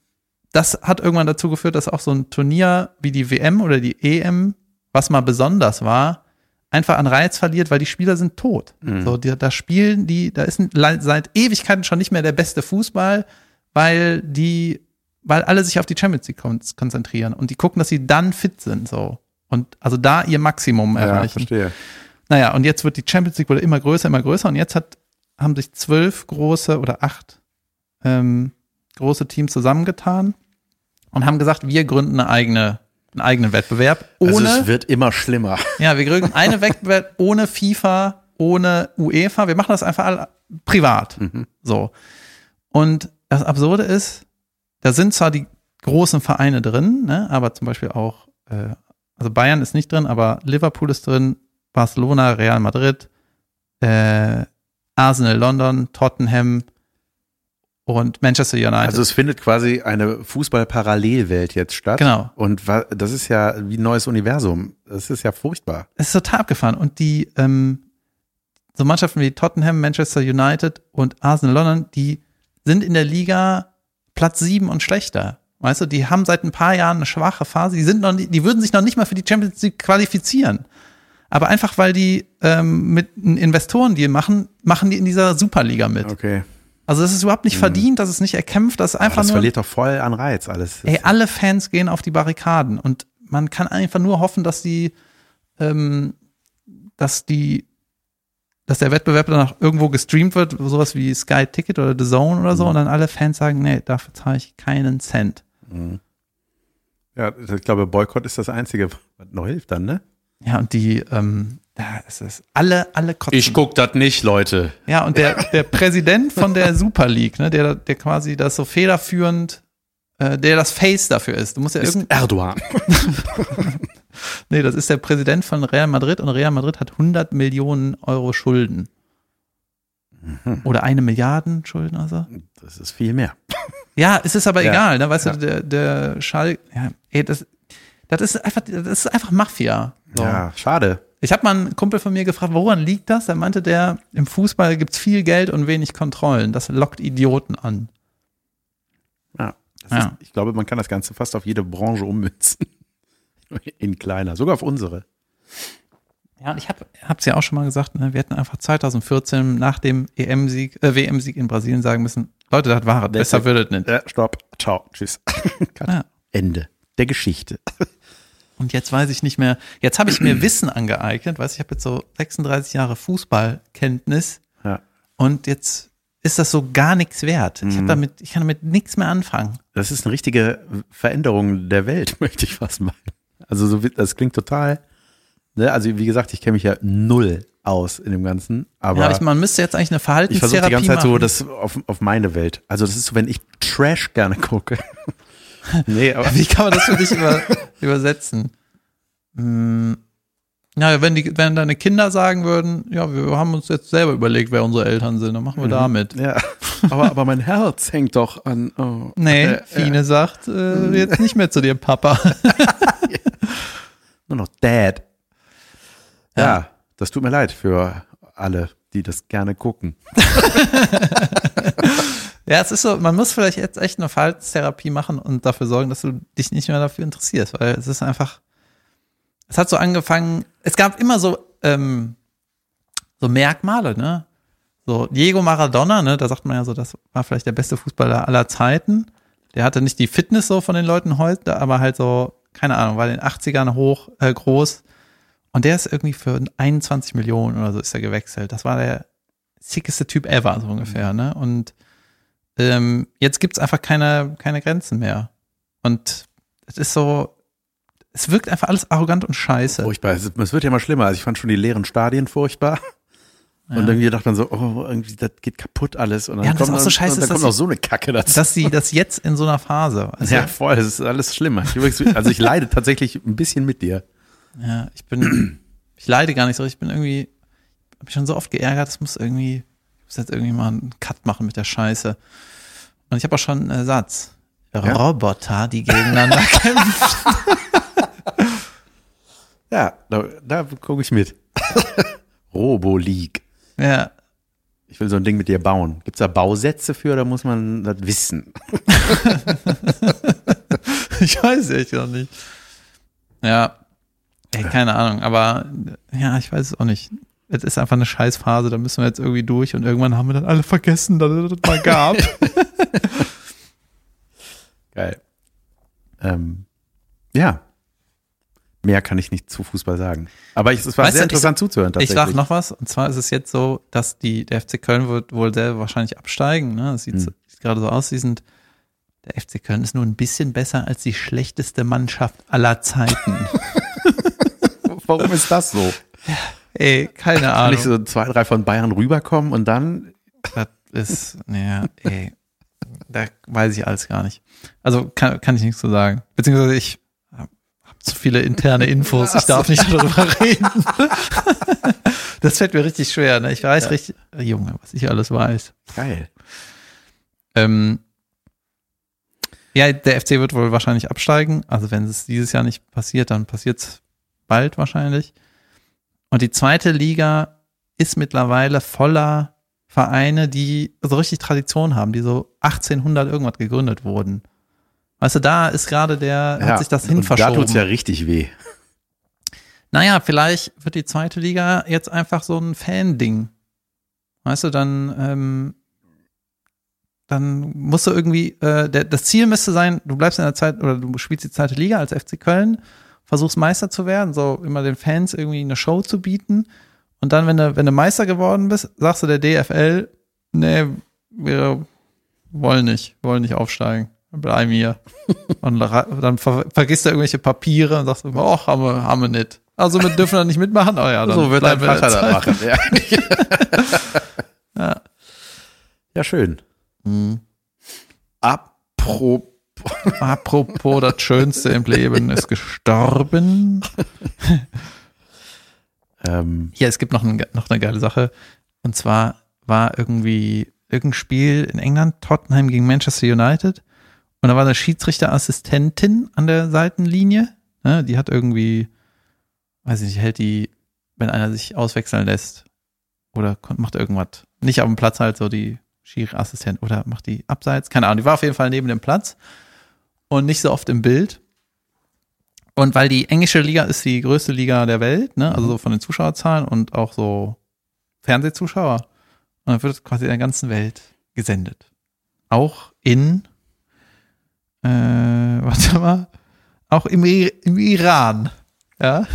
das hat irgendwann dazu geführt, dass auch so ein Turnier wie die WM oder die EM, was mal besonders war, einfach an Reiz verliert, weil die Spieler sind tot. So, die, da spielen die, da ist ein- seit Ewigkeiten schon nicht mehr der beste Fußball, weil die, weil alle sich auf die Champions League kon konzentrieren und die gucken, dass sie dann fit sind, so. Und also da ihr Maximum Ja, erreichen. verstehe. Naja, und jetzt wird die Champions League wurde immer größer, immer größer und jetzt hat, haben sich zwölf große oder acht ähm, große Teams zusammengetan und haben gesagt, wir gründen eine eigene, einen eigenen Wettbewerb ohne, Also es wird immer schlimmer. ja, wir gründen einen Wettbewerb ohne FIFA, ohne UEFA, wir machen das einfach alle privat. So. Und das Absurde ist, da sind zwar die großen Vereine drin, ne, aber zum Beispiel auch, äh, also Bayern ist nicht drin, aber Liverpool ist drin, Barcelona, Real Madrid, äh, Arsenal London, Tottenham und Manchester United. Also es findet quasi eine Fußball-Parallelwelt jetzt statt. Genau. Und das ist ja wie ein neues Universum. Das ist ja furchtbar. es ist total abgefahren. Und die, ähm, so Mannschaften wie Tottenham, Manchester United und Arsenal London, die sind in der Liga Platz sieben und schlechter. Weißt du, die haben seit ein paar Jahren eine schwache Phase. Die sind noch, nie- die würden sich noch nicht mal für die Champions League qualifizieren. Aber einfach weil die ähm, mit einem Investoren-Deal machen, machen die in dieser Superliga mit. Okay. Also es ist überhaupt nicht verdient, das ist nicht erkämpft, das ist Aber einfach das nur. verliert doch voll an Reiz alles. Ey, alle Fans gehen auf die Barrikaden und man kann einfach nur hoffen, dass die, ähm, dass die dass der Wettbewerb danach irgendwo gestreamt wird, sowas wie Sky Ticket oder The Zone oder so, und dann alle Fans sagen, nee, dafür zahle ich keinen Cent. Ja, ich glaube, Boykott ist das Einzige, was noch hilft dann, ne? Ja, und die, ähm, da ist es, alle, alle kotzen. guck das nicht, Leute. Ja, und der, der Präsident von der Super League, ne, der, der quasi das so federführend, äh, der das Face dafür ist. Du musst ja Ist Erdogan. nee, das ist der Präsident von Real Madrid und Real Madrid hat 100 Millionen Euro Schulden. Oder eine Milliarden Schulden, also. Das ist viel mehr. Ja, es ist aber Ja, egal, ne, weißt ja. du, der, der Schall, ja, ey, das, das ist einfach, das ist einfach Mafia. So. Ja, schade. Ich habe mal einen Kumpel von mir gefragt, woran liegt das? Da meinte der, im Fußball gibt's viel Geld und wenig Kontrollen. Das lockt Idioten an. Ja, Ja. Ist, ich glaube, man kann das Ganze fast auf jede Branche ummünzen. In kleiner, sogar auf unsere. Ja, ich habe es ja auch schon mal gesagt, ne, wir hätten einfach 2014 nach dem EM-Sieg, äh, WM-Sieg in Brasilien sagen müssen, Leute, das war es, besser wird es nicht. Ja, stopp, ciao, tschüss. Ja. Ende der Geschichte. Und jetzt weiß ich nicht mehr, jetzt habe ich mir Wissen angeeignet, weißt du, ich habe jetzt so 36 Jahre Fußballkenntnis Ja. und jetzt ist das so gar nichts wert. Ich habe damit, ich kann damit nichts mehr anfangen. Das ist eine richtige Veränderung der Welt, möchte ich fast meinen. Also so, das klingt total, ne? also wie gesagt, ich kenne mich ja null aus in dem Ganzen, aber ja, ich, man müsste jetzt eigentlich eine ich versuche die Verhaltenstherapie ganze Zeit so machen. das auf, auf meine Welt. Also das ist so, wenn ich Trash gerne gucke. Nee, aber Wie kann man das für dich über, übersetzen? Hm, ja, wenn die, wenn deine Kinder sagen würden, ja, wir haben uns jetzt selber überlegt, wer unsere Eltern sind, dann machen wir damit. ja, aber, aber mein Herz hängt doch an. Oh. Nee, Äh, Fine sagt, äh, jetzt nicht mehr zu dir, Papa. Nur noch Dad. Ja. Ja. das tut mir leid für alle, die das gerne gucken. Ja, es ist so, man muss vielleicht jetzt echt eine Verhaltenstherapie machen und dafür sorgen, dass du dich nicht mehr dafür interessierst, weil es ist einfach, es hat so angefangen, es gab immer so, ähm, so Merkmale, ne? So Diego Maradona, ne, da sagt man ja so, das war vielleicht der beste Fußballer aller Zeiten. Der hatte nicht die Fitness so von den Leuten heute, aber halt so, keine Ahnung, war in den 80ern hoch, äh, groß. Und der ist irgendwie für 21 Millionen oder so ist er gewechselt. Das war der sickeste Typ ever, so ungefähr, ne? Und ähm, jetzt gibt's einfach keine, keine Grenzen mehr. Und es ist so, es wirkt einfach alles arrogant und scheiße. Furchtbar. Es, es wird ja mal schlimmer. Also ich fand schon die leeren Stadien furchtbar. Und irgendwie dachte man so, oh, irgendwie, das geht kaputt alles. Und dann Ja, und das kommt, ist auch so scheiße und dann kommt noch so eine Kacke dazu. Dass sie das jetzt in so einer Phase. Also, ja, voll, das ist alles schlimmer. Also ich leide tatsächlich ein bisschen mit dir. Ja, ich bin, ich leide gar nicht so. Ich bin irgendwie, hab mich schon so oft geärgert. Es muss irgendwie, muss jetzt irgendwie mal einen Cut machen mit der Scheiße. Und ich habe auch schon einen Ersatz. Roboter, die gegeneinander kämpfen. Ja, da, da gucke ich mit. Robo League. Ja. Ich will so ein Ding mit dir bauen. Gibt's da Bausätze für oder muss man das wissen? Ich weiß echt noch nicht. Ja. Ey, keine Ahnung, aber ja, ich weiß es auch nicht. Es ist einfach eine Scheißphase, da müssen wir jetzt irgendwie durch und irgendwann haben wir dann alle vergessen, dass es das mal gab. Geil. Ähm, ja. Mehr kann ich nicht zu Fußball sagen. Aber ich, es war Weißt sehr du, ich- interessant zuzuhören ich sag noch was, und zwar ist es jetzt so, dass die, der FC Köln wird wohl sehr wahrscheinlich absteigen. Ne? Das sieht, so- sieht gerade so aus, sie sind, der FC Köln ist nur ein bisschen besser als die schlechteste Mannschaft aller Zeiten. Warum ist das so? Ey, keine Kann Ahnung. nicht so zwei, drei von Bayern rüberkommen und dann Das ist, naja, ey, da weiß ich alles gar nicht. Also kann, kann ich nichts zu sagen. Beziehungsweise ich habe hab zu viele interne Infos, ich darf nicht darüber reden. Das fällt mir richtig schwer, ne? Ich weiß richtig, Junge, was ich alles weiß. geil. Ähm, ja, der FC wird wohl wahrscheinlich absteigen. Also wenn es dieses Jahr nicht passiert, dann passiert es bald wahrscheinlich. Und die zweite Liga ist mittlerweile voller Vereine, die so richtig Tradition haben, die so 1800 irgendwas gegründet wurden. Weißt du, da ist gerade der, hat sich das hin und Da verschoben. tut's ja richtig weh. Naja, vielleicht wird die zweite Liga jetzt einfach so ein Fan-Ding. Weißt du, dann, ähm, dann musst du irgendwie, äh, der, das Ziel müsste sein, du bleibst in der Zeit oder du spielst die zweite Liga als FC Köln, versuchst Meister zu werden, so immer den Fans irgendwie eine Show zu bieten Und dann, wenn du, wenn du Meister geworden bist, sagst du der DFL, nee, wir wollen nicht, wollen nicht aufsteigen. Wir Bleiben hier. Und dann ver vergisst du irgendwelche Papiere und sagst, oh, haben wir, haben wir nicht. Also wir dürfen da nicht mitmachen. Oh ja, dann so wird dein Vater das Zeit. machen. Ja. Ja. ja, schön. Apropos, apropos, das Schönste im Leben ist gestorben. Ähm, Hier, es gibt noch, ein, noch eine geile Sache. Und zwar war irgendwie irgendein Spiel in England, Tottenham gegen Manchester United. Und da war eine Schiedsrichterassistentin an der Seitenlinie. Ne, die hat irgendwie, weiß ich nicht, hält die, wenn einer sich auswechseln lässt oder macht irgendwas, nicht auf dem Platz halt so die Schiri-Assistent oder macht die abseits, keine Ahnung, die war auf jeden Fall neben dem Platz und nicht so oft im Bild. Und weil die englische Liga ist die größte Liga der Welt, ne? also so von den Zuschauerzahlen und auch so Fernsehzuschauer. Und dann wird quasi in der ganzen Welt gesendet. Auch in, äh, warte mal, auch im, im Iran. Ja.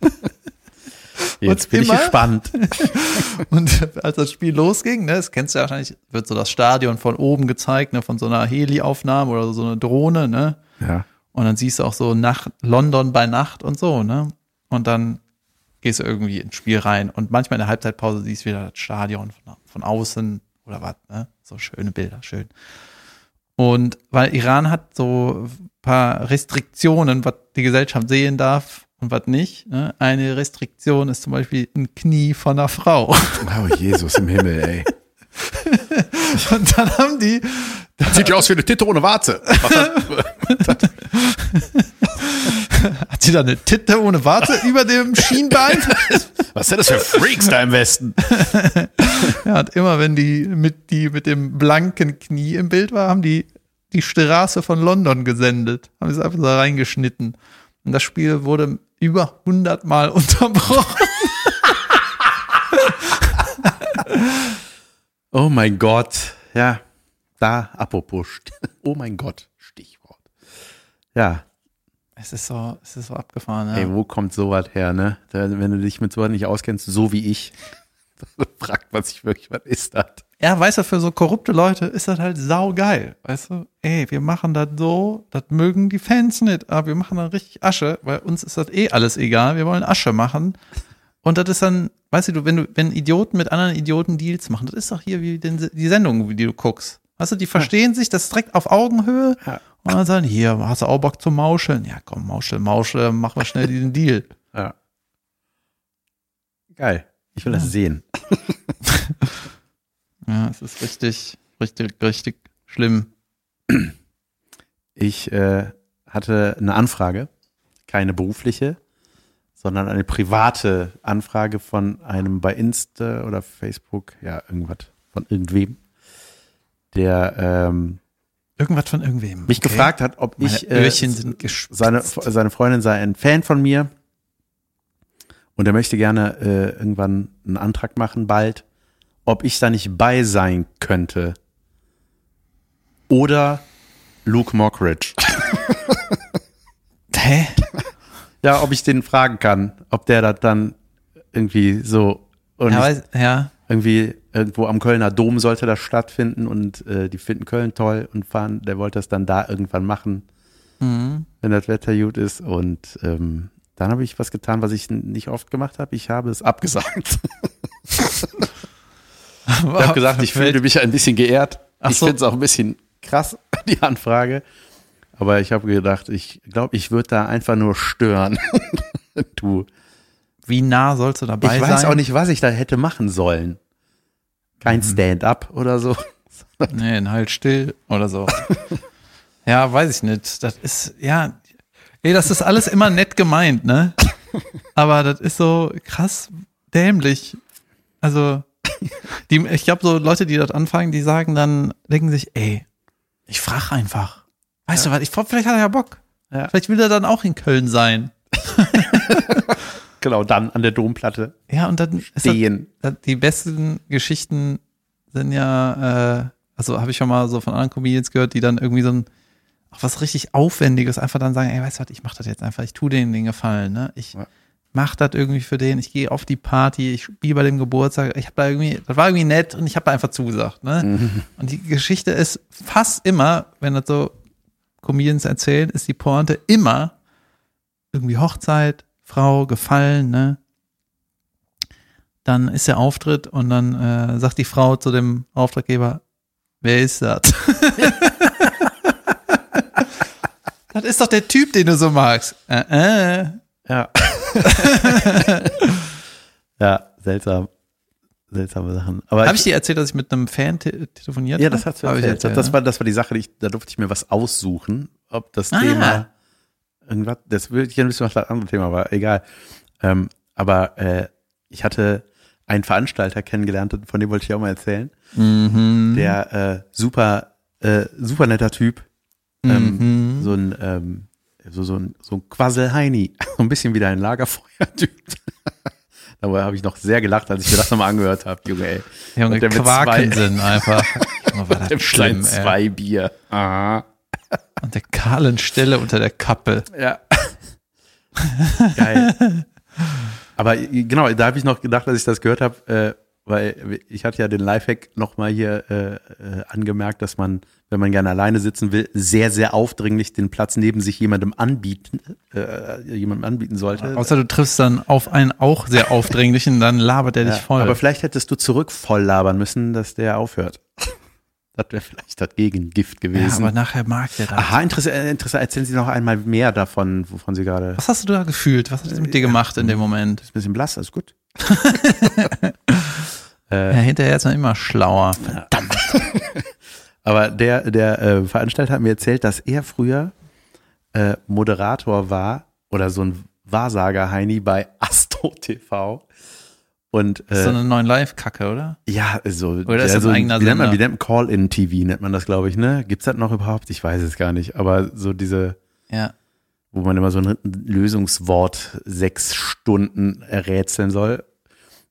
jetzt bin ich immer- gespannt. Und als das Spiel losging, ne, das kennst du ja wahrscheinlich, wird so das Stadion von oben gezeigt, ne, von so einer Heli-Aufnahme oder so einer Drohne, ne? Ja. Und dann siehst du auch so Nacht, London bei Nacht und so, ne? Und dann gehst du irgendwie ins Spiel rein und manchmal in der Halbzeitpause siehst du wieder das Stadion von, von außen oder was, ne? So schöne Bilder, schön. Und weil Iran hat so ein paar Restriktionen, was die Gesellschaft sehen darf und was nicht. Ne? Eine Restriktion ist zum Beispiel ein Knie von einer Frau. Oh, Jesus im Himmel, ey. Und dann haben die, Sieht ja aus wie eine Titte ohne Warze. hat sie da eine Titte ohne Warte über dem Schienbein? Was sind das für Freaks da im Westen? Ja, und immer wenn die mit, die mit dem blanken Knie im Bild war, haben die die Straße von London gesendet. Haben sie einfach so reingeschnitten. Und das Spiel wurde über 100 Mal unterbrochen. Oh mein Gott. Ja, da, apropos. Oh mein Gott, Stichwort. Ja, Es ist so, es ist so abgefahren, ja. ey, wo kommt sowas her, ne? Wenn du dich mit sowas nicht auskennst, so wie ich, fragt man sich wirklich, was ist das? Ja, weißt du, für so korrupte Leute ist das halt saugeil. Weißt du, ey, wir machen das so, das mögen die Fans nicht, aber wir machen dann richtig Asche, weil uns ist das eh alles egal. Wir wollen Asche machen. Und das ist dann, weißt du, wenn du, wenn Idioten mit anderen Idioten Deals machen, das ist doch hier wie den, die Sendung, die du guckst. Weißt du, die verstehen sich, das ist direkt auf Augenhöhe. Ja. Und dann sagen, hier, hast du auch Bock zum Mauscheln? Ja, komm, Mauschel, Mauschel, mach mal schnell diesen Deal. Ja. Geil. Ich will das sehen. Ja, es ist richtig, richtig, richtig schlimm. Ich äh, hatte eine Anfrage, keine berufliche, sondern eine private Anfrage von einem bei Insta oder Facebook, ja, irgendwas, von irgendwem, der ähm, Irgendwas von irgendwem. mich Okay. gefragt hat, ob Meine ich, äh, seine, seine Freundin sei ein Fan von mir und er möchte gerne äh, irgendwann einen Antrag machen, bald, ob ich da nicht bei sein könnte. Oder Luke Mockridge. Hä? Ja, ob ich den fragen kann, ob der das dann irgendwie so und Ja, weiß, ja. irgendwie irgendwo am Kölner Dom sollte das stattfinden und äh, die finden Köln toll und fahren, der wollte das dann da irgendwann machen, Mhm. wenn das Wetter gut ist und ähm, dann habe ich was getan, was ich nicht oft gemacht habe. Ich habe es abgesagt. Ich habe gesagt, ich fühle mich ein bisschen geehrt. Ach ich so. finde es auch ein bisschen krass, die Anfrage. Aber ich habe gedacht, ich glaube, ich würde da einfach nur stören. du. Wie nah sollst du dabei Ich sein? weiß auch nicht, was ich da hätte machen sollen. Kein Stand-up oder so. Nee, ein halt still oder so. ja, weiß ich nicht. Das ist, ja, ey, das ist alles immer nett gemeint, ne? Aber das ist so krass dämlich. Also, die, ich glaube, so Leute, die dort anfangen, die sagen dann, denken sich, ey, ich frage einfach. Weißt du was, ich, vielleicht hat er ja Bock. Ja. Vielleicht will er dann auch in Köln sein. Genau, dann an der Domplatte Ja, und dann stehen. das- die besten Geschichten sind ja, äh, also habe ich schon mal so von anderen Comedians gehört, die dann irgendwie so ein auch was richtig Aufwendiges einfach dann sagen, ey, weißt du was, ich mache das jetzt einfach, ich tue denen den Gefallen, ne? Ich Ja. Mach das irgendwie für den, ich gehe auf die Party, ich spiele bei dem Geburtstag, ich habe da irgendwie, das war irgendwie nett und ich habe da einfach zugesagt. Ne? Mhm. Und die Geschichte ist fast immer, wenn das so Comedians erzählen, ist die Pointe immer irgendwie Hochzeit, Frau, gefallen, ne? Dann ist der Auftritt und dann äh, sagt die Frau zu dem Auftraggeber, wer ist das? das ist doch der Typ, den du so magst. Äh, äh. Ja. ja, seltsam. Seltsame Sachen. Aber Habe ich dir erzählt, dass ich mit einem Fan te telefoniert ja, habe? das hast du erzählt. erzählt, das, ne? war, das war die Sache, ich, da durfte ich mir was aussuchen, ob das Ah. Thema irgendwas, das würde ich gerne wissen, was das andere Thema war, egal. Ähm, aber äh, ich hatte einen Veranstalter kennengelernt, von dem wollte ich auch mal erzählen. Mhm. Der äh, super, äh, super netter Typ. Ähm, Mhm. So ein, ähm, so, so ein, so ein Quasselheini. So ein bisschen wie dein Lagerfeuer-Typ. Darüber habe ich noch sehr gelacht, als ich mir das nochmal angehört habe, Junge, ey. Junge, Und der Quaken sind einfach. Junge, war das schlimm, zwei Bier. Aha. Und der kahlen Stelle unter der Kappe. Ja. Geil. Aber genau, da habe ich noch gedacht, als ich das gehört habe, äh, weil ich hatte ja den Lifehack nochmal hier äh, äh, angemerkt, dass man, wenn man gerne alleine sitzen will, sehr, sehr aufdringlich den Platz neben sich jemandem anbieten, äh, jemandem anbieten sollte. Außer du triffst dann auf einen auch sehr aufdringlichen, dann labert er dich ja, voll. aber vielleicht hättest du zurück voll labern müssen, dass der aufhört. Das wäre vielleicht das Gegengift ja, gewesen. aber nachher mag der das. Aha, interessant, interessant. Erzählen Sie noch einmal mehr davon, wovon Sie gerade. Was hast du da gefühlt? Was hat das mit dir gemacht in dem Moment? Ist ein bisschen blass, alles gut. Ja, hinterher ist man immer schlauer. Verdammt. Aber der, der äh, Veranstalter hat mir erzählt, dass er früher äh, Moderator war oder so ein Wahrsager-Heini bei Astro TV. Und ist so äh, eine neuen Live-Kacke, oder? ja, so, Oder ist das so ein eigener wie nennt man, wie nennt man Call-in-TV, nennt man das, glaube ich, ne? Gibt's das noch überhaupt? Ich weiß es gar nicht. Aber so diese, Ja. wo man immer so ein Lösungswort sechs Stunden errätseln soll.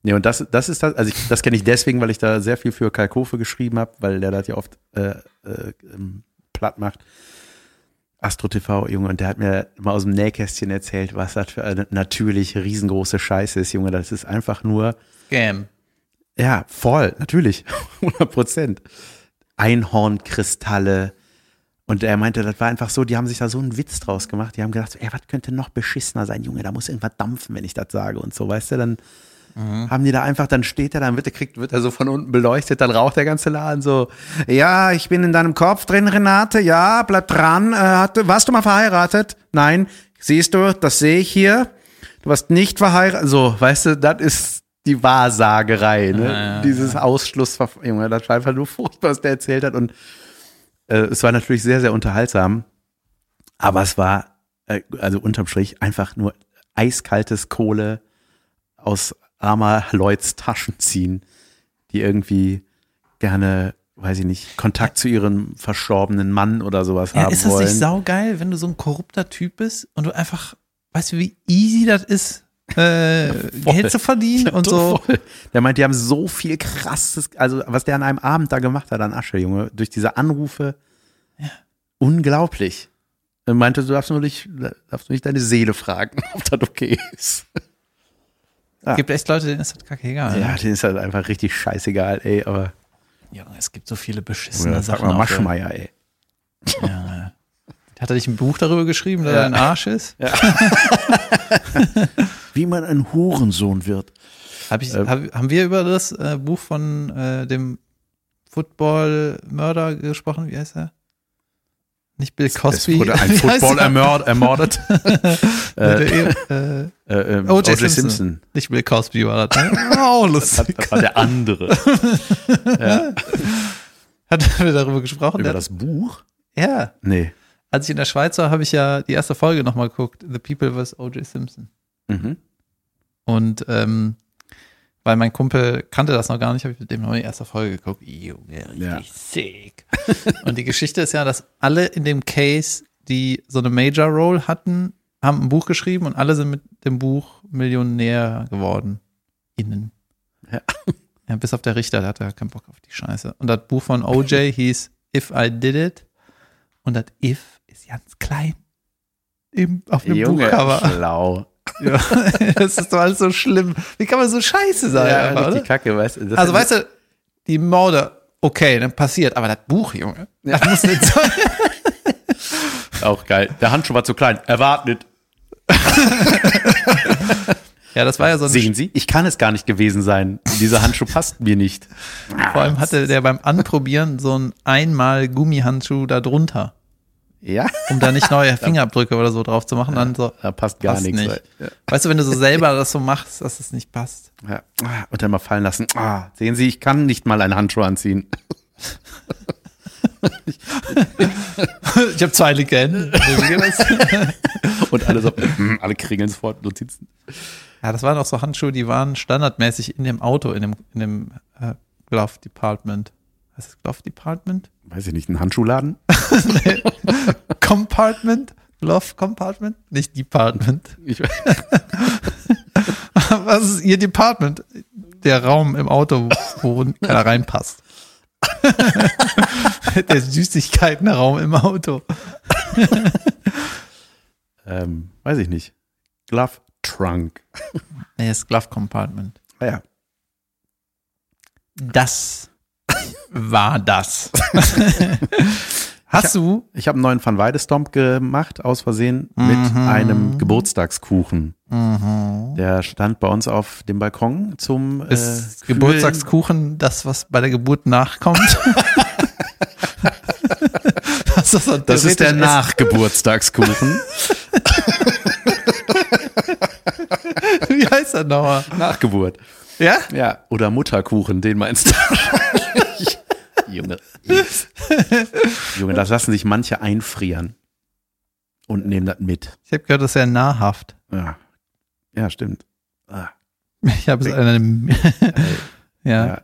Nee, und das, das ist das, also ich, das kenne ich deswegen, weil ich da sehr viel für Kalkofe geschrieben habe, weil der das ja oft äh, äh, ähm, platt macht. Astro TV, Junge, und der hat mir mal aus dem Nähkästchen erzählt, was das für eine natürlich riesengroße Scheiße ist, Junge. Das ist einfach nur, Scam. ja, voll, natürlich, 100 Prozent. Einhornkristalle. Und er meinte, das war einfach so, die haben sich da so einen Witz draus gemacht. Die haben gedacht, ey, was könnte noch beschissener sein, Junge, da muss irgendwas dampfen, wenn ich das sage und so, weißt du, dann haben die da einfach, dann steht er, dann wird er, kriegt, wird er so von unten beleuchtet, dann raucht der ganze Laden so, ja, ich bin in deinem Kopf drin, Renate, ja, bleib dran, äh, warst du mal verheiratet? Nein, siehst du, das sehe ich hier, du warst nicht verheiratet, so, weißt du, das ist die Wahrsagerei, ne? Ja, ja, Dieses Ausschlussverfahren, Junge, das war einfach nur furchtbar, was der erzählt hat und äh, es war natürlich sehr, sehr unterhaltsam, aber es war, äh, also unterm Strich, einfach nur eiskaltes Kohle aus armer Leuts Taschen ziehen, die irgendwie gerne, weiß ich nicht, Kontakt zu ihrem verstorbenen Mann oder sowas Ja, haben ist das wollen. nicht saugeil, wenn du so ein korrupter Typ bist und du einfach, weißt du, wie easy das ist, äh. Geld zu verdienen und so. Voll. Der meint, die haben so viel krasses, also was der an einem Abend da gemacht hat an Asche, Junge, durch diese Anrufe. Unglaublich. Er meinte, du darfst nur nicht, darfst nur nicht deine Seele fragen, ob das okay ist. Es gibt echt Leute, denen ist das kacke egal. Ja, ne? denen ist halt einfach richtig scheißegal, ey, aber Junge, es gibt so viele beschissene oder sag Sachen. mal auf der- Maschmeier, ey. Ja. Hat er nicht ein Buch darüber geschrieben, dass Ja. er ein Arsch ist? Wie man ein Hurensohn wird. Hab ich, Ähm. hab, haben wir über das äh, Buch von äh, dem Football-Mörder gesprochen? Wie heißt er? Nicht Bill Cosby. Es wurde ein Wie heißt Football er? ermord, ermordet. Der, äh, äh, äh, ähm, O.J. Simpson. Simpson. nicht Bill Cosby war das, ne? Oh, lustig. das war der andere. ja. Hat wir darüber gesprochen? Über das Buch? ja. Nee. Als ich in der Schweiz war, habe ich ja die erste Folge nochmal geguckt. The People vs. O.J. Simpson. Mhm. Und ähm, weil mein Kumpel kannte das noch gar nicht, habe ich mit dem noch die erste Folge geguckt. Junge, richtig Ja. sick. Und die Geschichte ist ja, dass alle in dem Case, die so eine Major Role hatten, haben ein Buch geschrieben und alle sind mit dem Buch Millionär geworden. Innen. Ja. Ja, bis auf der Richter, der hatte ja keinen Bock auf die Scheiße. Und das Buch von OJ hieß If I Did It. Und das If ist ganz klein. Im, auf dem Junge, Buchcover. schlau. Ja, das ist doch alles so schlimm. Wie kann man so scheiße sein? Ja, einfach, oder? kacke, weißt du. Also weißt du, die Morde, okay, dann passiert, aber das Buch, Junge, das muss nicht sein. Auch geil. Der Handschuh war zu klein. Erwartet. Ja, das war ja so ein Sehen Sie, ich kann es gar nicht gewesen sein. Dieser Handschuh passt mir nicht. Vor allem hatte der beim Anprobieren so ein einmal Gummihandschuh da drunter, Ja, um da nicht neue Fingerabdrücke oder so drauf zu machen. Dann so, da passt gar passt nichts. nicht. Ja. Weißt du, wenn du so selber das so machst, dass es nicht passt. Ja. Ah, Und dann mal fallen lassen. Ah, sehen Sie, ich kann nicht mal einen Handschuh anziehen. Ich habe zwei Hände. Und alle so, mm, alle kringeln sofort Notizen. Ja, das waren auch so Handschuhe, die waren standardmäßig in dem Auto, in dem, in dem äh, Glove Department. Heißt das Glove Department? Weiß ich nicht, ein Handschuhladen? Compartment? Glove Compartment? Nicht Department. Ich, Was ist Ihr Department? Der Raum im Auto, wo keiner reinpasst. Der Süßigkeitenraum im Auto. ähm, weiß ich nicht. Glove Trunk. Nee, das Glove Compartment. Ah ja. Das war das. Hast du? Ich habe einen neuen Van Weidestomp gemacht, aus Versehen, mit Mhm. einem Geburtstagskuchen. Der stand bei uns auf dem Balkon zum äh, Ist Kühlen. Geburtstagskuchen das, was bei der Geburt nachkommt? das ist, Das ist der Nachgeburtstagskuchen. Wie heißt das nochmal? Nachgeburt. Ja? Ja, oder Mutterkuchen, den meinst du. Junge. Junge, das lassen sich manche einfrieren und nehmen das mit. Ich habe gehört, das ist sehr nahrhaft. Ja, ja stimmt. Ah, Ich habe es eine. ja. ja.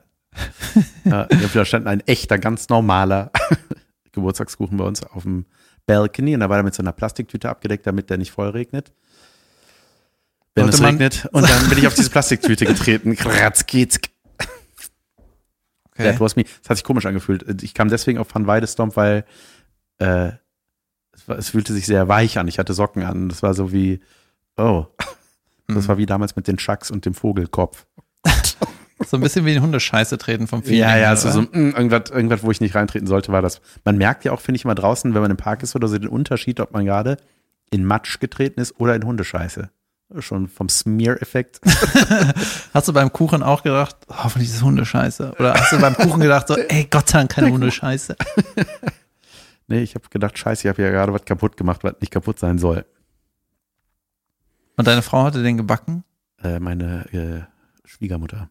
ja, da stand ein echter, ganz normaler Geburtstagskuchen bei uns auf dem Balcony und da war er mit so einer Plastiktüte abgedeckt, damit der nicht voll regnet. Wenn Sollte es regnet. Und dann bin ich auf diese Plastiktüte getreten. Kratz, geht's. Okay. du hast mich, es hat sich komisch angefühlt. Ich kam deswegen auf Van Weidestomp, weil äh, es, war, es fühlte sich sehr weich an. Ich hatte Socken an. Das war so wie, oh, das Mhm. war wie damals mit den Chucks und dem Vogelkopf. So ein bisschen wie in Hundescheiße treten vom Feeling. ja, ja, so, so mm, irgendwas, irgendwas, wo ich nicht reintreten sollte, war das. Man merkt ja auch, finde ich mal draußen, wenn man im Park ist oder so, den Unterschied, ob man gerade in Matsch getreten ist oder in Hundescheiße. Schon vom Smear-Effekt. Hast du beim Kuchen auch gedacht, hoffentlich ist es Hundescheiße? Oder hast du beim Kuchen gedacht, so, ey, Gott sei Dank keine Hundescheiße? nee, ich habe gedacht, scheiße, ich habe ja gerade was kaputt gemacht, was nicht kaputt sein soll. Und deine Frau hatte den gebacken? Äh, meine äh, Schwiegermutter.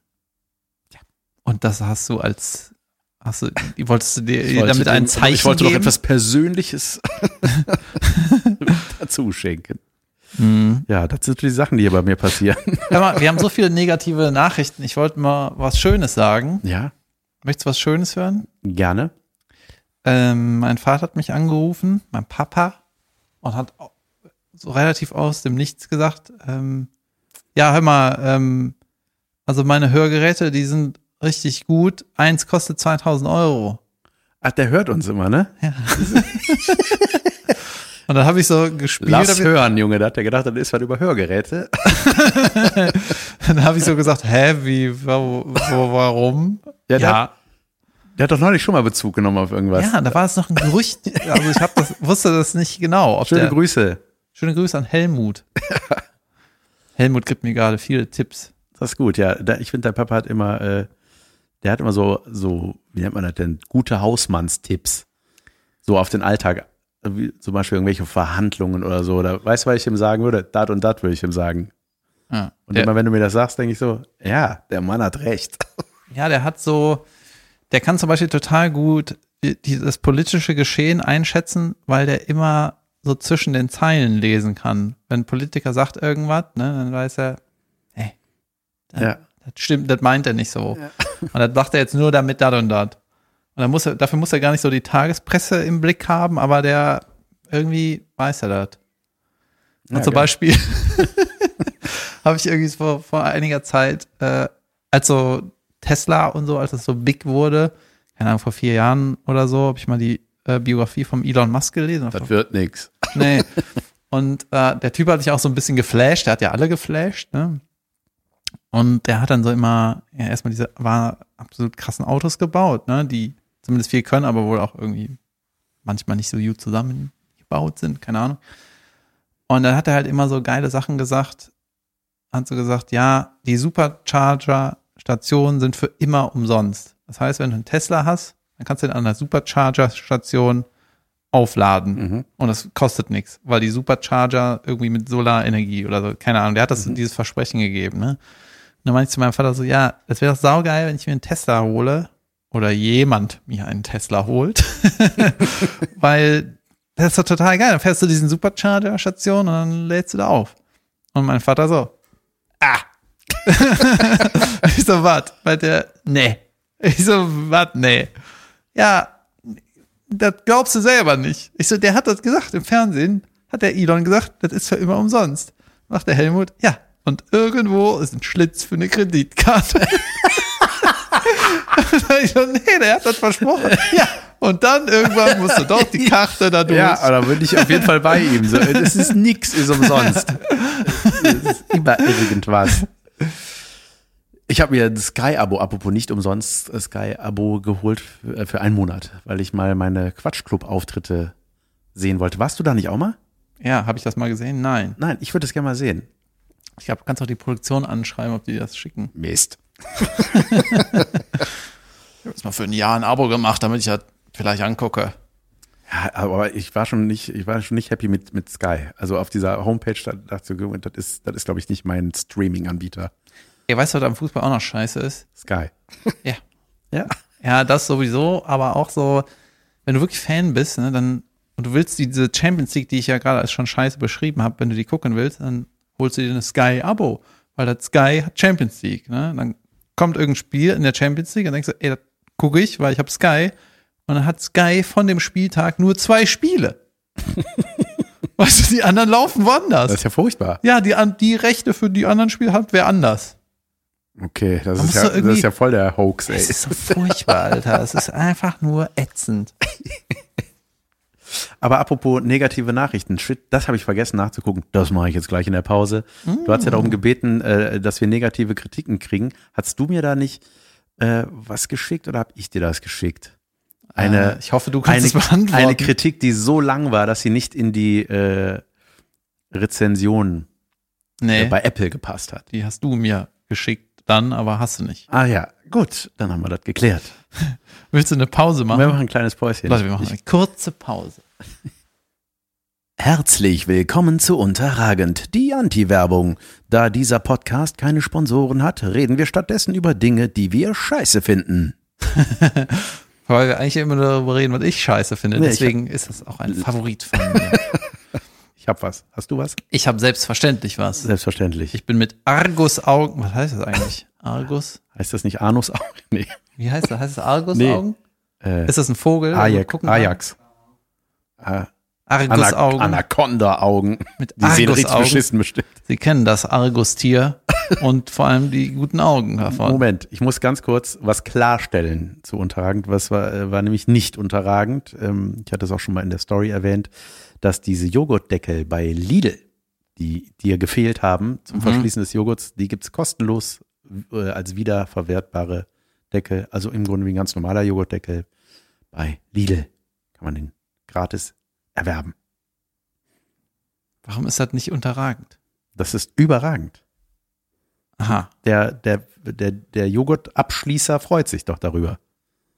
Und das hast du als, hast du, wolltest du dir Ich damit ein Zeichen Ich wollte geben? noch etwas Persönliches dazu schenken. Mhm. Ja, das sind die Sachen, die hier bei mir passieren. Hör mal, wir haben so viele negative Nachrichten. Ich wollte mal was Schönes sagen. Ja, Möchtest du was Schönes hören? gerne. Ähm, mein Vater hat mich angerufen, mein Papa, und hat so relativ aus dem Nichts gesagt, ähm, ja, hör mal, ähm, also meine Hörgeräte, die sind richtig gut. Eins kostet 2000 Euro. Ach, der hört uns immer, ne? Und dann habe ich so gespielt, Lass hören, Junge. Da hat er gedacht, das ist was über Hörgeräte. dann habe ich so gesagt, hä, wie, wo, wo warum? Ja, der, der hat doch neulich schon mal Bezug genommen auf irgendwas. Ja, da war es noch ein Gerücht. Also ich hab das, wusste das nicht genau. Schöne der, Grüße. Schöne Grüße an Helmut. Helmut gibt mir gerade viele Tipps. Das ist gut, ja. Ich finde, dein Papa hat immer, äh, der hat immer so, so, wie nennt man das denn? Gute Hausmannstipps. So auf den Alltag. Wie, zum Beispiel irgendwelche Verhandlungen oder so. Oder weißt du, was ich ihm sagen würde? Dat und dat würde ich ihm sagen. Ja, Und der, immer wenn du mir das sagst, denke ich so, ja, der Mann hat recht. ja, der hat so, der kann zum Beispiel total gut die- die- das politische Geschehen einschätzen, weil der immer so zwischen den Zeilen lesen kann. Wenn ein Politiker sagt irgendwas, ne, dann weiß er, hey, Ja. das stimmt, das meint er nicht so. Und das macht er jetzt nur damit dat und dat. Und dann muss er, dafür muss er gar nicht so die Tagespresse im Blick haben, aber der irgendwie weiß er das. Und Ja, zum geil. Beispiel habe ich irgendwie vor, vor einiger Zeit, äh, als so Tesla und so, als es so big wurde, keine Ahnung, vor vier Jahren oder so, habe ich mal die äh, Biografie vom Elon Musk gelesen. Das wird nix. Nee. Und äh, der Typ hat sich auch so ein bisschen geflasht, der hat ja alle geflasht, ne? Und der hat dann so immer, ja, erstmal diese, war absolut krassen Autos gebaut, ne? Die zumindest viel können, aber wohl auch irgendwie manchmal nicht so gut zusammengebaut sind, keine Ahnung. Und dann hat er halt immer so geile Sachen gesagt, hat so gesagt, ja, die Supercharger-Stationen sind für immer umsonst. Das heißt, wenn du einen Tesla hast, dann kannst du ihn an der Supercharger-Station aufladen. Mhm. Und das kostet nichts, weil die Supercharger irgendwie mit Solarenergie oder so, keine Ahnung, der hat das dieses Versprechen gegeben, ne? Und dann meinte ich zu meinem Vater so, ja, das wäre doch saugeil, wenn ich mir einen Tesla hole oder jemand mir einen Tesla holt, weil das ist doch total geil. Dann fährst du diesen Supercharger-Station und dann lädst du da auf. Und mein Vater so, ah. ich so, was? Meint der, nee. Ich so, was? Nee. Ja, das glaubst du selber nicht. Ich so, der hat das gesagt im Fernsehen, hat der Elon gesagt, das ist für immer umsonst. Macht der Helmut, ja. Und irgendwo ist ein Schlitz für eine Kreditkarte. ich so, nee, der hat das versprochen. Ja. Und dann irgendwann musst du doch die Karte da durch. Ja, aber bin ich auf jeden Fall bei ihm. So, es ist nix, ist umsonst. Es ist immer irgendwas. Ich habe mir ein Sky-Abo, apropos nicht umsonst, äh, Sky-Abo geholt für, äh, für einen Monat, weil ich mal meine Quatschclub-Auftritte sehen wollte. Warst du da nicht auch mal? Ja, habe ich das mal gesehen? Nein. Nein, ich würde das gerne mal sehen. Ich glaube, du kannst auch die Produktion anschreiben, ob die das schicken. Mist. Ich habe jetzt mal für ein Jahr ein Abo gemacht, damit ich das vielleicht angucke. Ja, aber ich war schon nicht, ich war schon nicht happy mit, mit Sky. Also auf dieser Homepage, da dachte ich, das ist, das ist, glaube ich, nicht mein Streaming-Anbieter. Ey, weißt du, was am Fußball auch noch scheiße ist? Sky. Ja. Ja. Ja, das sowieso, aber auch so, wenn du wirklich Fan bist, ne, dann, und du willst diese Champions League, die ich ja gerade als schon scheiße beschrieben habe, wenn du die gucken willst, dann holst du dir eine Sky-Abo, weil das Sky hat Champions League, ne? Dann kommt irgendein Spiel in der Champions League und denkst du, ey, das gucke ich, weil ich habe Sky. Und dann hat Sky von dem Spieltag nur zwei Spiele. weißt du, die anderen laufen woanders. Das ist ja furchtbar. ja, die, die Rechte für die anderen Spiele hat wer anders. Okay, das ist, ja, das ist ja voll der Hoax, ey. Es ist so furchtbar, Alter. Es ist einfach nur ätzend. Aber apropos negative Nachrichten, shit, das habe ich vergessen nachzugucken. Das mache ich jetzt gleich in der Pause. Du hast ja darum gebeten, äh, dass wir negative Kritiken kriegen. Hast du mir da nicht äh, was geschickt oder habe ich dir das geschickt? Eine, Äh, ich hoffe, du kannst eine, es beantworten. eine Kritik, die so lang war, dass sie nicht in die äh, Rezension Nee, äh, bei Apple gepasst hat. die hast du mir geschickt dann, aber hast du nicht. Ah ja, gut, dann haben wir das geklärt. Willst du eine Pause Wir machen? machen ein kleines Päuschen. Leute, wir machen eine kurze Pause. Herzlich willkommen zu Unterragend, die Anti-Werbung. Da dieser Podcast keine Sponsoren hat, reden wir stattdessen über Dinge, die wir scheiße finden. Weil wir eigentlich immer nur darüber reden, was ich scheiße finde. Nee, Deswegen ist das auch ein Favorit von mir. Ich hab was. Hast du was? Ich habe selbstverständlich was. Selbstverständlich. Ich bin mit Argus-Augen. Was heißt das eigentlich? Argus? heißt das nicht Anus auch? Nee. Wie heißt das? Heißt das Argus-Augen? Äh, Ist das ein Vogel? Also Ajax. gucken- Ajax. Äh, Argus-Augen. Anaconda-Augen. Mit Die sehen richtig Argusaugen. beschissen bestimmt. Sie kennen das Argus-Tier und vor allem die guten Augen davon. Moment, ich muss ganz kurz was klarstellen zu unterragend. Was war, äh, war nämlich nicht unterragend. Ähm, ich hatte es auch schon mal in der Story erwähnt, dass diese Joghurtdeckel bei Lidl, die dir gefehlt haben zum Mhm. Verschließen des Joghurts, die gibt's kostenlos äh, als wiederverwertbare Deckel. Also im Grunde wie ein ganz normaler Joghurtdeckel bei Lidl. Kann man den gratis erwerben. Warum ist das nicht unterragend? Das ist überragend. Aha. Der, der, der, der Joghurtabschließer freut sich doch darüber.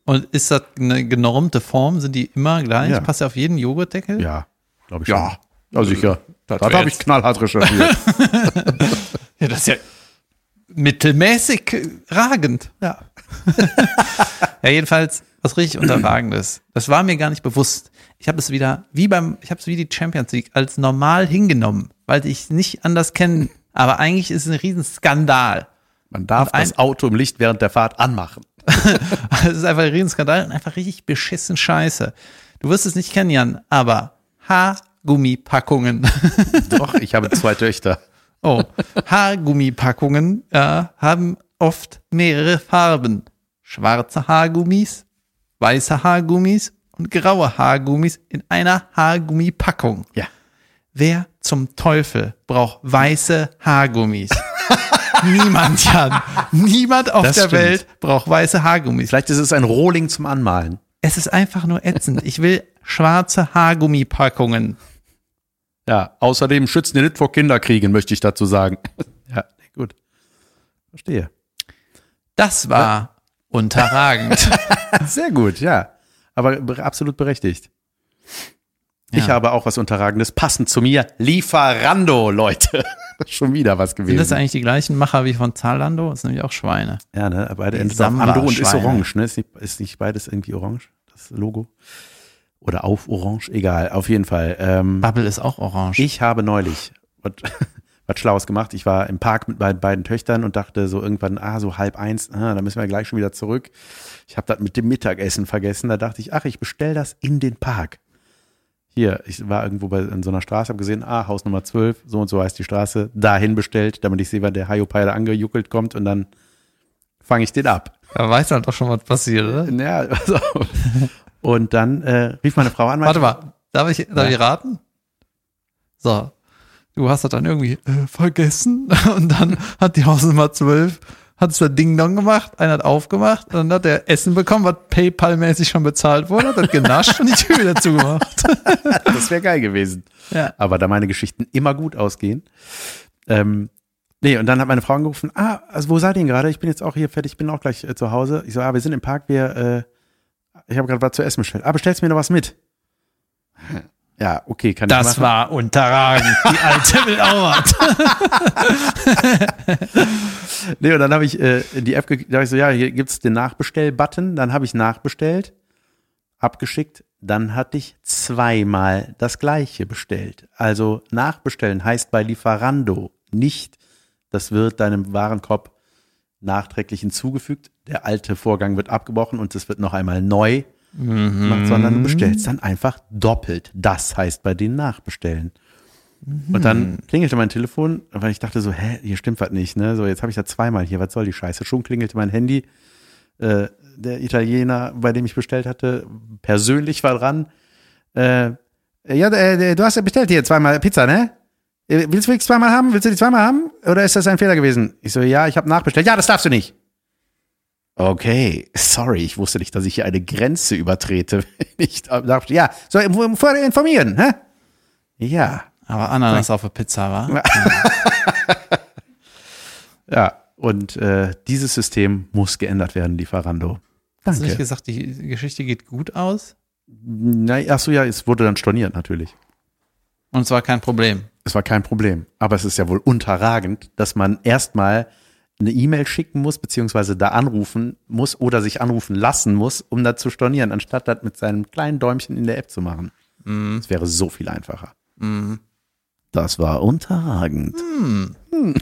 Und ist das eine genormte Form? Sind die immer gleich? Ja. Passt ja auf jeden Joghurtdeckel? Ja, glaube ich Ja. schon. Ja, sicher. Das, wär habe ich knallhart recherchiert. Ja, das ist ja mittelmäßig ragend. ja. Ja, jedenfalls was richtig unterragendes. Das war mir gar nicht bewusst. Ich habe es wieder, wie beim, ich habe es wie die Champions League als normal hingenommen, weil ich es nicht anders kenne. Aber eigentlich ist es ein Riesenskandal. Man darf ein- das Auto im Licht während der Fahrt anmachen. Es ist einfach ein Riesenskandal und einfach richtig beschissen Scheiße. Du wirst es nicht kennen, Jan, aber Haargummipackungen. Doch, ich habe zwei Töchter. Oh, Haargummipackungen äh, haben oft mehrere Farben. Schwarze Haargummis, weiße Haargummis und graue Haargummis in einer Haargummipackung. Ja. Wer zum Teufel braucht weiße Haargummis? Niemand, Jan. Niemand auf Das der stimmt. Welt braucht weiße Haargummis. Vielleicht ist es ein Rohling zum Anmalen. Es ist einfach nur ätzend. Ich will schwarze Haargummipackungen. Ja, außerdem schützen die nicht vor Kinderkriegen, möchte ich dazu sagen. ja, gut. Verstehe. Das war unterragend. Sehr gut, ja. Aber be- absolut berechtigt. Ich Ja. habe auch was Unterragendes, passend zu mir. Lieferando, Leute. Schon wieder was Sind das gewesen. eigentlich die gleichen Macher wie von Zalando? Das sind nämlich auch Schweine. Ja, ne? Beide enden Ando und ist orange, ne? Ist nicht, ist nicht beides irgendwie orange, das Logo? Oder auf orange? Egal, auf jeden Fall. Ähm, Bubble ist auch orange. Ich habe neulich was, was Schlaues gemacht. Ich war im Park mit meinen beiden Töchtern und dachte so irgendwann, ah, so halb eins, ah, da müssen wir gleich schon wieder zurück. Ich habe das mit dem Mittagessen vergessen. Da dachte ich, ach, ich bestell das in den Park. Hier, ich war irgendwo bei, in so einer Straße, habe gesehen, ah, Haus Nummer 12, so und so heißt die Straße, dahin bestellt, damit ich sehe, wann der Hayopai da angejuckelt kommt und dann fange ich den ab. Da weiß halt doch schon, was passiert, oder? Ja, also. Und dann äh, rief meine Frau an. Warte mal, darf ich, darf Ja. ich raten? So, du hast das dann irgendwie äh, vergessen und dann hat die Hausnummer 12 hat es Ding Dong gemacht, einer hat aufgemacht, dann hat er Essen bekommen, was PayPal-mäßig schon bezahlt wurde, hat genascht und die Tür wieder zugemacht. Das wäre geil gewesen. Ja. aber da meine Geschichten immer gut ausgehen. Ähm, nee, und dann hat meine Frau angerufen, ah, also wo seid ihr denn gerade? Ich bin jetzt auch hier fertig, ich bin auch gleich äh, zu Hause. Ich so, ah, wir sind im Park, wir, äh, ich habe gerade was zu essen bestellt. Ah, bestellst mir noch was mit? Ja, okay, kann ich Das war unterragend. Die alte will auch. Nee, und dann habe ich äh, in die App, da ich so, ja, hier gibt's den Nachbestell-Button. Dann habe ich nachbestellt, abgeschickt. Dann hatte ich zweimal das gleiche bestellt. Also nachbestellen heißt bei Lieferando nicht, das wird deinem Warenkorb nachträglich hinzugefügt. Der alte Vorgang wird abgebrochen und es wird noch einmal neu gemacht, sondern du bestellst dann einfach doppelt. Das heißt bei denen nachbestellen. Und dann klingelte mein Telefon, weil ich dachte so, hä, hier stimmt was nicht, ne? So, jetzt habe ich da zweimal hier, was soll die Scheiße? Schon klingelte mein Handy. Äh, der Italiener, bei dem ich bestellt hatte, persönlich war dran. Äh, ja, äh, du hast ja bestellt hier zweimal Pizza, ne? Äh, Willst du wirklich zweimal haben? Willst du die zweimal haben? Oder ist das ein Fehler gewesen? Ich so, ja, ich habe nachbestellt. Ja, das darfst du nicht. Okay, sorry, ich wusste nicht, dass ich hier eine Grenze übertrete. ich darf. Ja, so vorher informieren, hä? Ja, Aber Ananas auf der Pizza war. Ja, und äh, dieses System muss geändert werden, Lieferando. Hast du nicht Danke. gesagt, die Geschichte geht gut aus? Na, ach so, ja, es wurde dann storniert natürlich. Und es war kein Problem. Es war kein Problem. Aber es ist ja wohl unterragend, dass man erstmal eine E-Mail schicken muss, beziehungsweise da anrufen muss oder sich anrufen lassen muss, um da zu stornieren, anstatt das mit seinem kleinen Däumchen in der App zu machen. Es wäre so viel einfacher. Das war unterragend. Hm.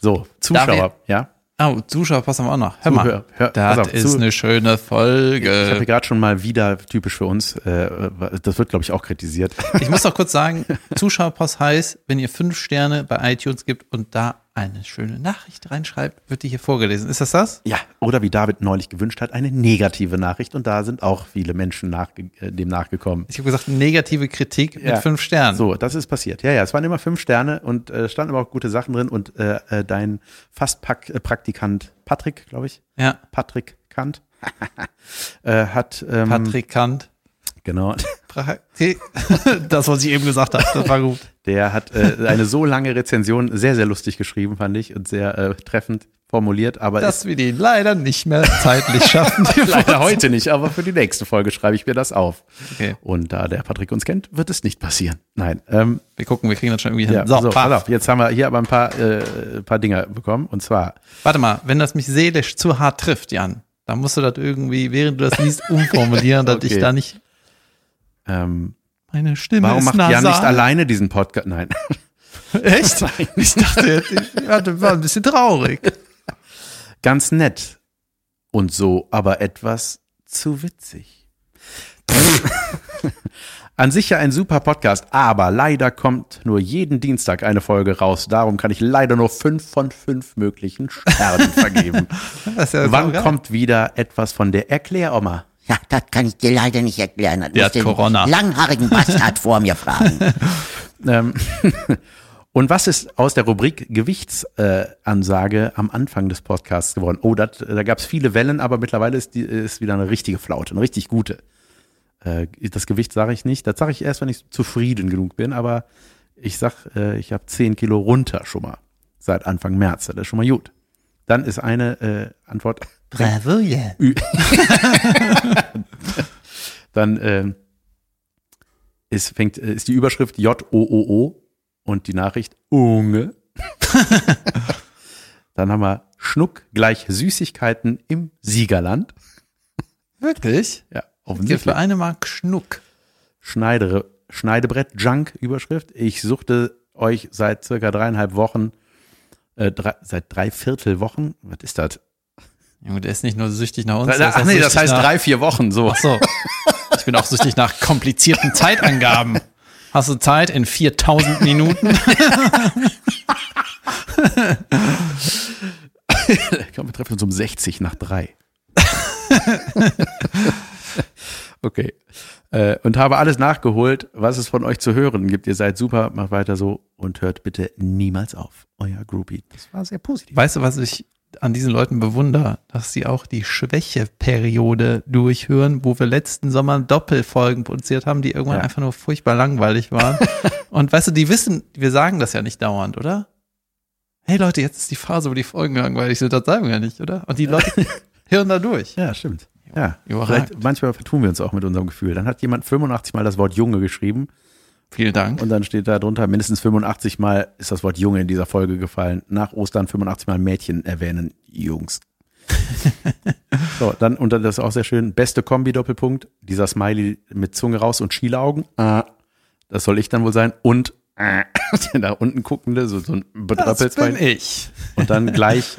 so, Zuschauer, ja. Oh, Zuschauer passen wir auch noch. Hör mal. Zuhör- hör- das auf, ist zu- eine schöne Ich Folge. habe gerade schon mal wieder typisch für uns, äh, das wird, glaube ich, auch kritisiert. Ich muss noch kurz sagen, Zuschauerpost heißt, wenn ihr fünf Sterne bei iTunes gibt und da eine schöne Nachricht reinschreibt, wird die hier vorgelesen. Ist das das? Ja, oder wie David neulich gewünscht hat, eine negative Nachricht und da sind auch viele Menschen nachge äh, dem nachgekommen. Ich habe gesagt, negative Kritik Ja. mit fünf Sternen. So, das ist passiert. Ja, ja, es waren immer fünf Sterne und äh, standen aber auch gute Sachen drin und äh, äh, dein Fastpack-Praktikant Patrick, glaube ich, Ja, Patrick Kant, äh, hat ähm, Patrick Kant. genau. Das, was ich eben gesagt habe, das war gut. der hat äh, eine so lange Rezension sehr, sehr lustig geschrieben, fand ich, und sehr äh, treffend formuliert, aber Dass wir die leider nicht mehr zeitlich schaffen. leider heute nicht, aber für die nächste Folge schreibe ich mir das auf. Okay. Und da der Patrick uns kennt, wird es nicht passieren. Nein. Ähm, Wir gucken, wir kriegen das schon irgendwie hin. ja, so, pass auf, jetzt haben wir hier aber ein paar, äh, paar Dinger bekommen. Und zwar, Warte mal, wenn das mich seelisch zu hart trifft, Jan, dann musst du das irgendwie, während du das liest, umformulieren, dass Okay. ich da nicht. Ähm, Meine Stimme warum macht nasal. Jan nicht alleine diesen Podcast? Nein. Echt? Ich dachte ich war ein bisschen traurig. Ganz nett. Und so, aber etwas zu witzig. An sich ja ein super Podcast, aber leider kommt nur jeden Dienstag eine Folge raus. Darum kann ich leider nur fünf von fünf möglichen Sternen vergeben. Ja Wann kommt wieder etwas von der Erkläroma? Ja, das kann ich dir leider nicht erklären. Das Der hat den Corona. langhaarigen Bastard vor mir fragen. Ähm, und was ist aus der Rubrik Gewichtsansage äh, am Anfang des Podcasts geworden? Oh, dat, da gab es viele Wellen, aber mittlerweile ist, die, ist wieder eine richtige Flaute, eine richtig gute. Äh, das Gewicht sage ich nicht. Das sage ich erst, wenn ich zufrieden genug bin, aber ich sag, äh, ich habe 10 Kilo runter schon mal seit Anfang März. Das ist schon mal gut. Dann ist eine äh, Antwort, Bravo, ja. dann ähm, ist, fängt, äh, ist die Überschrift J-O-O-O und die Nachricht Unge. Dann haben wir Schnuck gleich Süßigkeiten im Siegerland. Wirklich? Ja, offensichtlich. für eine Mark Schnuck. Schneidere, Schneidebrett Junk Überschrift. Ich suchte euch seit circa dreieinhalb Wochen, äh, drei, seit drei Viertelwochen, was ist das? Junge, der ist nicht nur süchtig nach uns. Ach auch nee, das heißt nach, drei, vier Wochen, so. Ach so. Ich bin auch süchtig nach komplizierten Zeitangaben. Hast du Zeit in 4000 Minuten? Komm, wir treffen uns um 60 nach drei. okay. Äh, und habe alles nachgeholt, was es von euch zu hören gibt. Ihr seid super, macht weiter so und hört bitte niemals auf. Euer Groupie. Das war sehr positiv. Weißt du, was ich an diesen Leuten bewundere? Dass sie auch die Schwächeperiode durchhören, wo wir letzten Sommer Doppelfolgen produziert haben, die irgendwann Ja. einfach nur furchtbar langweilig waren. Und weißt du, die wissen, wir sagen das ja nicht dauernd, oder? Hey Leute, jetzt ist die Phase, wo die Folgen langweilig sind. Das sagen wir ja nicht, oder? Und die Leute hören da durch. Ja, stimmt. Ja, Überragend. vielleicht, manchmal vertun wir uns auch mit unserem Gefühl. Dann hat jemand 85 Mal das Wort Junge geschrieben Vielen Dank. und dann steht da drunter, mindestens 85 Mal ist das Wort Junge in dieser Folge gefallen. Nach Ostern 85 Mal Mädchen erwähnen Jungs. so, dann, und dann das ist auch sehr schön, beste Kombi Doppelpunkt, dieser Smiley mit Zunge raus und Schielaugen. Äh, das soll ich dann wohl sein. Und äh, der da unten guckende, so, so ein das bin ich. Und dann gleich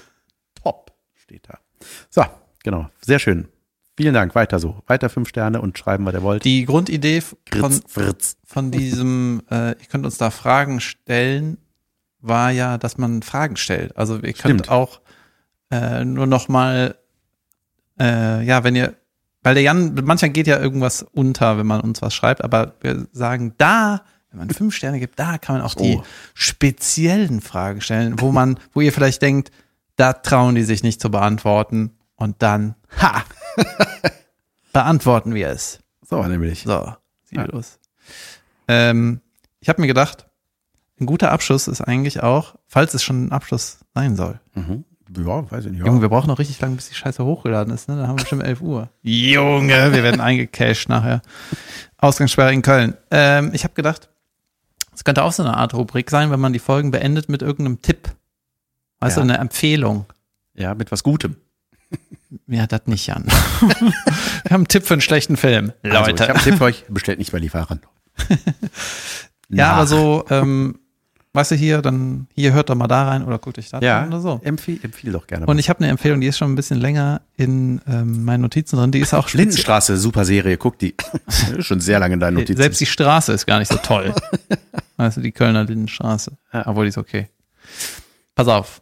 top steht da. So, genau. Sehr schön. Vielen Dank. Weiter so. Weiter fünf Sterne und schreiben, was ihr wollt. Die Grundidee von, Fritz, Fritz. von diesem, äh, ihr könnt uns da Fragen stellen, war ja, dass man Fragen stellt. Also ihr könnt Stimmt. auch äh, nur noch mal, äh, ja, wenn ihr, weil der Jan, manchmal geht ja irgendwas unter, wenn man uns was schreibt, aber wir sagen, da, wenn man fünf Sterne gibt, da kann man auch die Oh. speziellen Fragen stellen, wo man, wo ihr vielleicht denkt, da trauen die sich nicht zu beantworten und dann, ha, beantworten wir es. So, nämlich. So, sieht Ja. los. Ähm, ich habe mir gedacht, ein guter Abschluss ist eigentlich auch, falls es schon ein Abschluss sein soll. Mhm. Ja, weiß ich nicht. Ja. Junge, wir brauchen noch richtig lange, bis die Scheiße hochgeladen ist. Ne? Dann haben wir bestimmt 11 Uhr. Junge, wir werden eingecashed nachher. Ausgangssperre in Köln. Ähm, ich habe gedacht, es könnte auch so eine Art Rubrik sein, wenn man die Folgen beendet mit irgendeinem Tipp. Weißt Ja. du, eine Empfehlung. ja, mit was Gutem. Ja, das nicht, Jan. wir haben einen Tipp für einen schlechten Film. Also, Leute. ich habe einen Tipp für euch. Bestellt nicht bei Lieferern. Ja, aber so, ähm, weißt du, hier, dann, hier hört doch mal da rein oder guckt euch da Ja, rein oder so. empfiehl, empfiehl doch gerne. Und ich habe eine Empfehlung, die ist schon ein bisschen länger in ähm, meinen Notizen drin. Die ist auch. Lindenstraße, super Serie. Guck die. Schon sehr lange in deinen Notizen. Selbst die Straße ist gar nicht so toll. weißt du, die Kölner Lindenstraße. Ja. Obwohl die ist okay. Pass auf.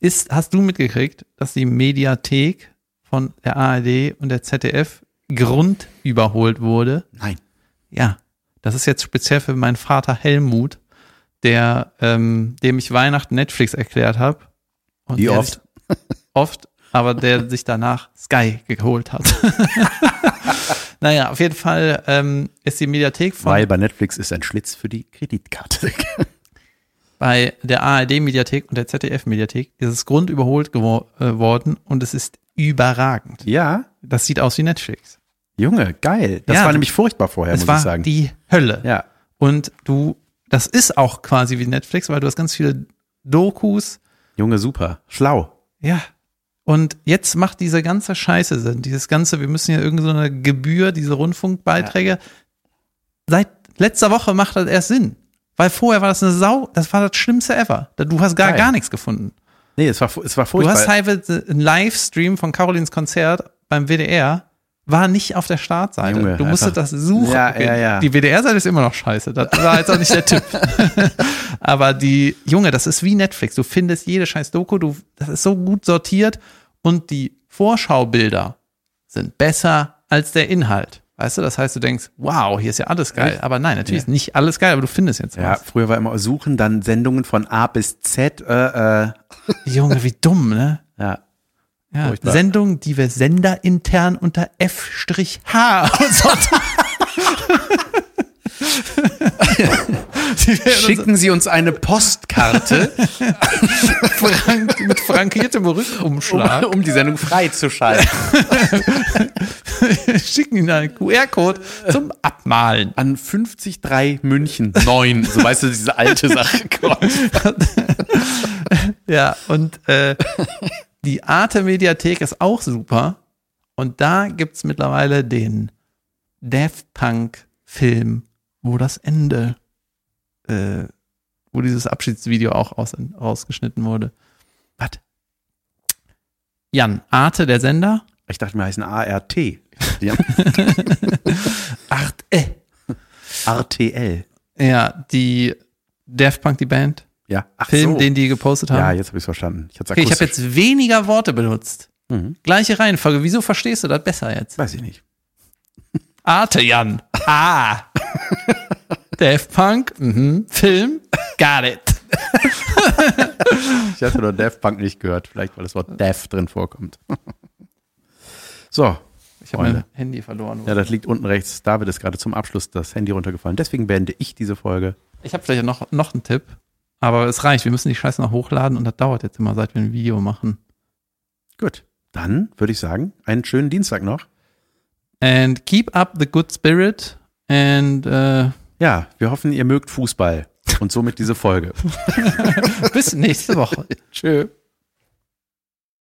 Ist, hast du mitgekriegt, dass die Mediathek von der ARD und der ZDF grundüberholt wurde? Nein. Ja, das ist jetzt speziell für meinen Vater Helmut, der, ähm, dem ich Weihnachten Netflix erklärt habe. Und Wie oft? Oft, aber der sich danach Sky geholt hat. naja, auf jeden Fall ähm, ist die Mediathek von Weil bei Netflix ist ein Schlitz für die Kreditkarte. bei der ARD-Mediathek und der ZDF-Mediathek ist es grundüberholt gewo- äh, und es ist überragend. ja, Das sieht aus wie Netflix. Junge, geil. Das Ja, war nämlich furchtbar vorher, muss ich sagen. die Hölle. ja. Und du, das ist auch quasi wie Netflix, weil du hast ganz viele Dokus. Junge, super. Schlau. Ja. Und jetzt macht diese ganze Scheiße Sinn. Dieses ganze, wir müssen ja irgendeine so eine Gebühr, diese Rundfunkbeiträge. Seit letzter Woche macht das erst Sinn. Weil vorher war das eine Sau, das war das Schlimmste ever. Du hast gar, Geil. gar nichts gefunden. Nee, es war, es war Du furchtbar. hast teilweise einen Livestream von Carolins Konzert beim WDR, war nicht auf der Startseite. Junge, du musstest das suchen. Ja, ja, ja. Die WDR-Seite ist immer noch scheiße. Das war jetzt auch nicht der Tipp. Aber die, Junge, das ist wie Netflix. Du findest jede scheiß Doku, du, das ist so gut sortiert und die Vorschaubilder sind besser als der Inhalt. Weißt du, das heißt, du denkst, wow, hier ist ja alles geil. Aber nein, natürlich ist nicht alles geil, aber du findest jetzt Ja, was. früher war immer suchen, dann Sendungen von A bis Z. Äh, äh, Junge, wie dumm, ne? ja. Ja. Sendungen, die wir senderintern unter F-H und so. Schicken Sie uns eine Postkarte, frank mit frankiertem um, Rückumschlag. um die Sendung freizuschalten. Schicken Ihnen einen QR-Code zum Abmalen. An 503 München 9. So weißt du, diese alte Sache. Ja, und äh, die Arte-Mediathek ist auch super. Und da gibt's mittlerweile den Daft Punk-Film, wo das Ende, äh, wo dieses Abschiedsvideo auch aus, rausgeschnitten wurde. Was? Jan, Arte, der Sender. Ich dachte, wir heißen ART. Ja. Art, äh. RTL. Ja, die Daft Punk, die Band. Ja. Ach Film, so. den die gepostet haben. ja, jetzt habe ich verstanden. Ich, okay, ich habe jetzt weniger Worte benutzt. Mhm. Gleiche Reihenfolge. Wieso verstehst du das besser jetzt? Weiß ich nicht. Arte, Jan. Ah. Daft Punk. Mhm. Film. Got it. Ich hatte nur Daft Punk nicht gehört. Vielleicht, weil das Wort Daft drin vorkommt. So. Ich habe mein. Handy verloren. Ja, das liegt unten rechts. David ist gerade zum Abschluss das Handy runtergefallen. Deswegen beende ich diese Folge. Ich habe vielleicht noch, noch einen Tipp. Aber es reicht. Wir müssen die Scheiße noch hochladen und das dauert jetzt immer, seit wir ein Video machen. Gut. Dann würde ich sagen, einen schönen Dienstag noch. And keep up the good spirit. And äh, Ja, wir hoffen, ihr mögt Fußball. Und somit diese Folge. bis nächste Woche. Tschö.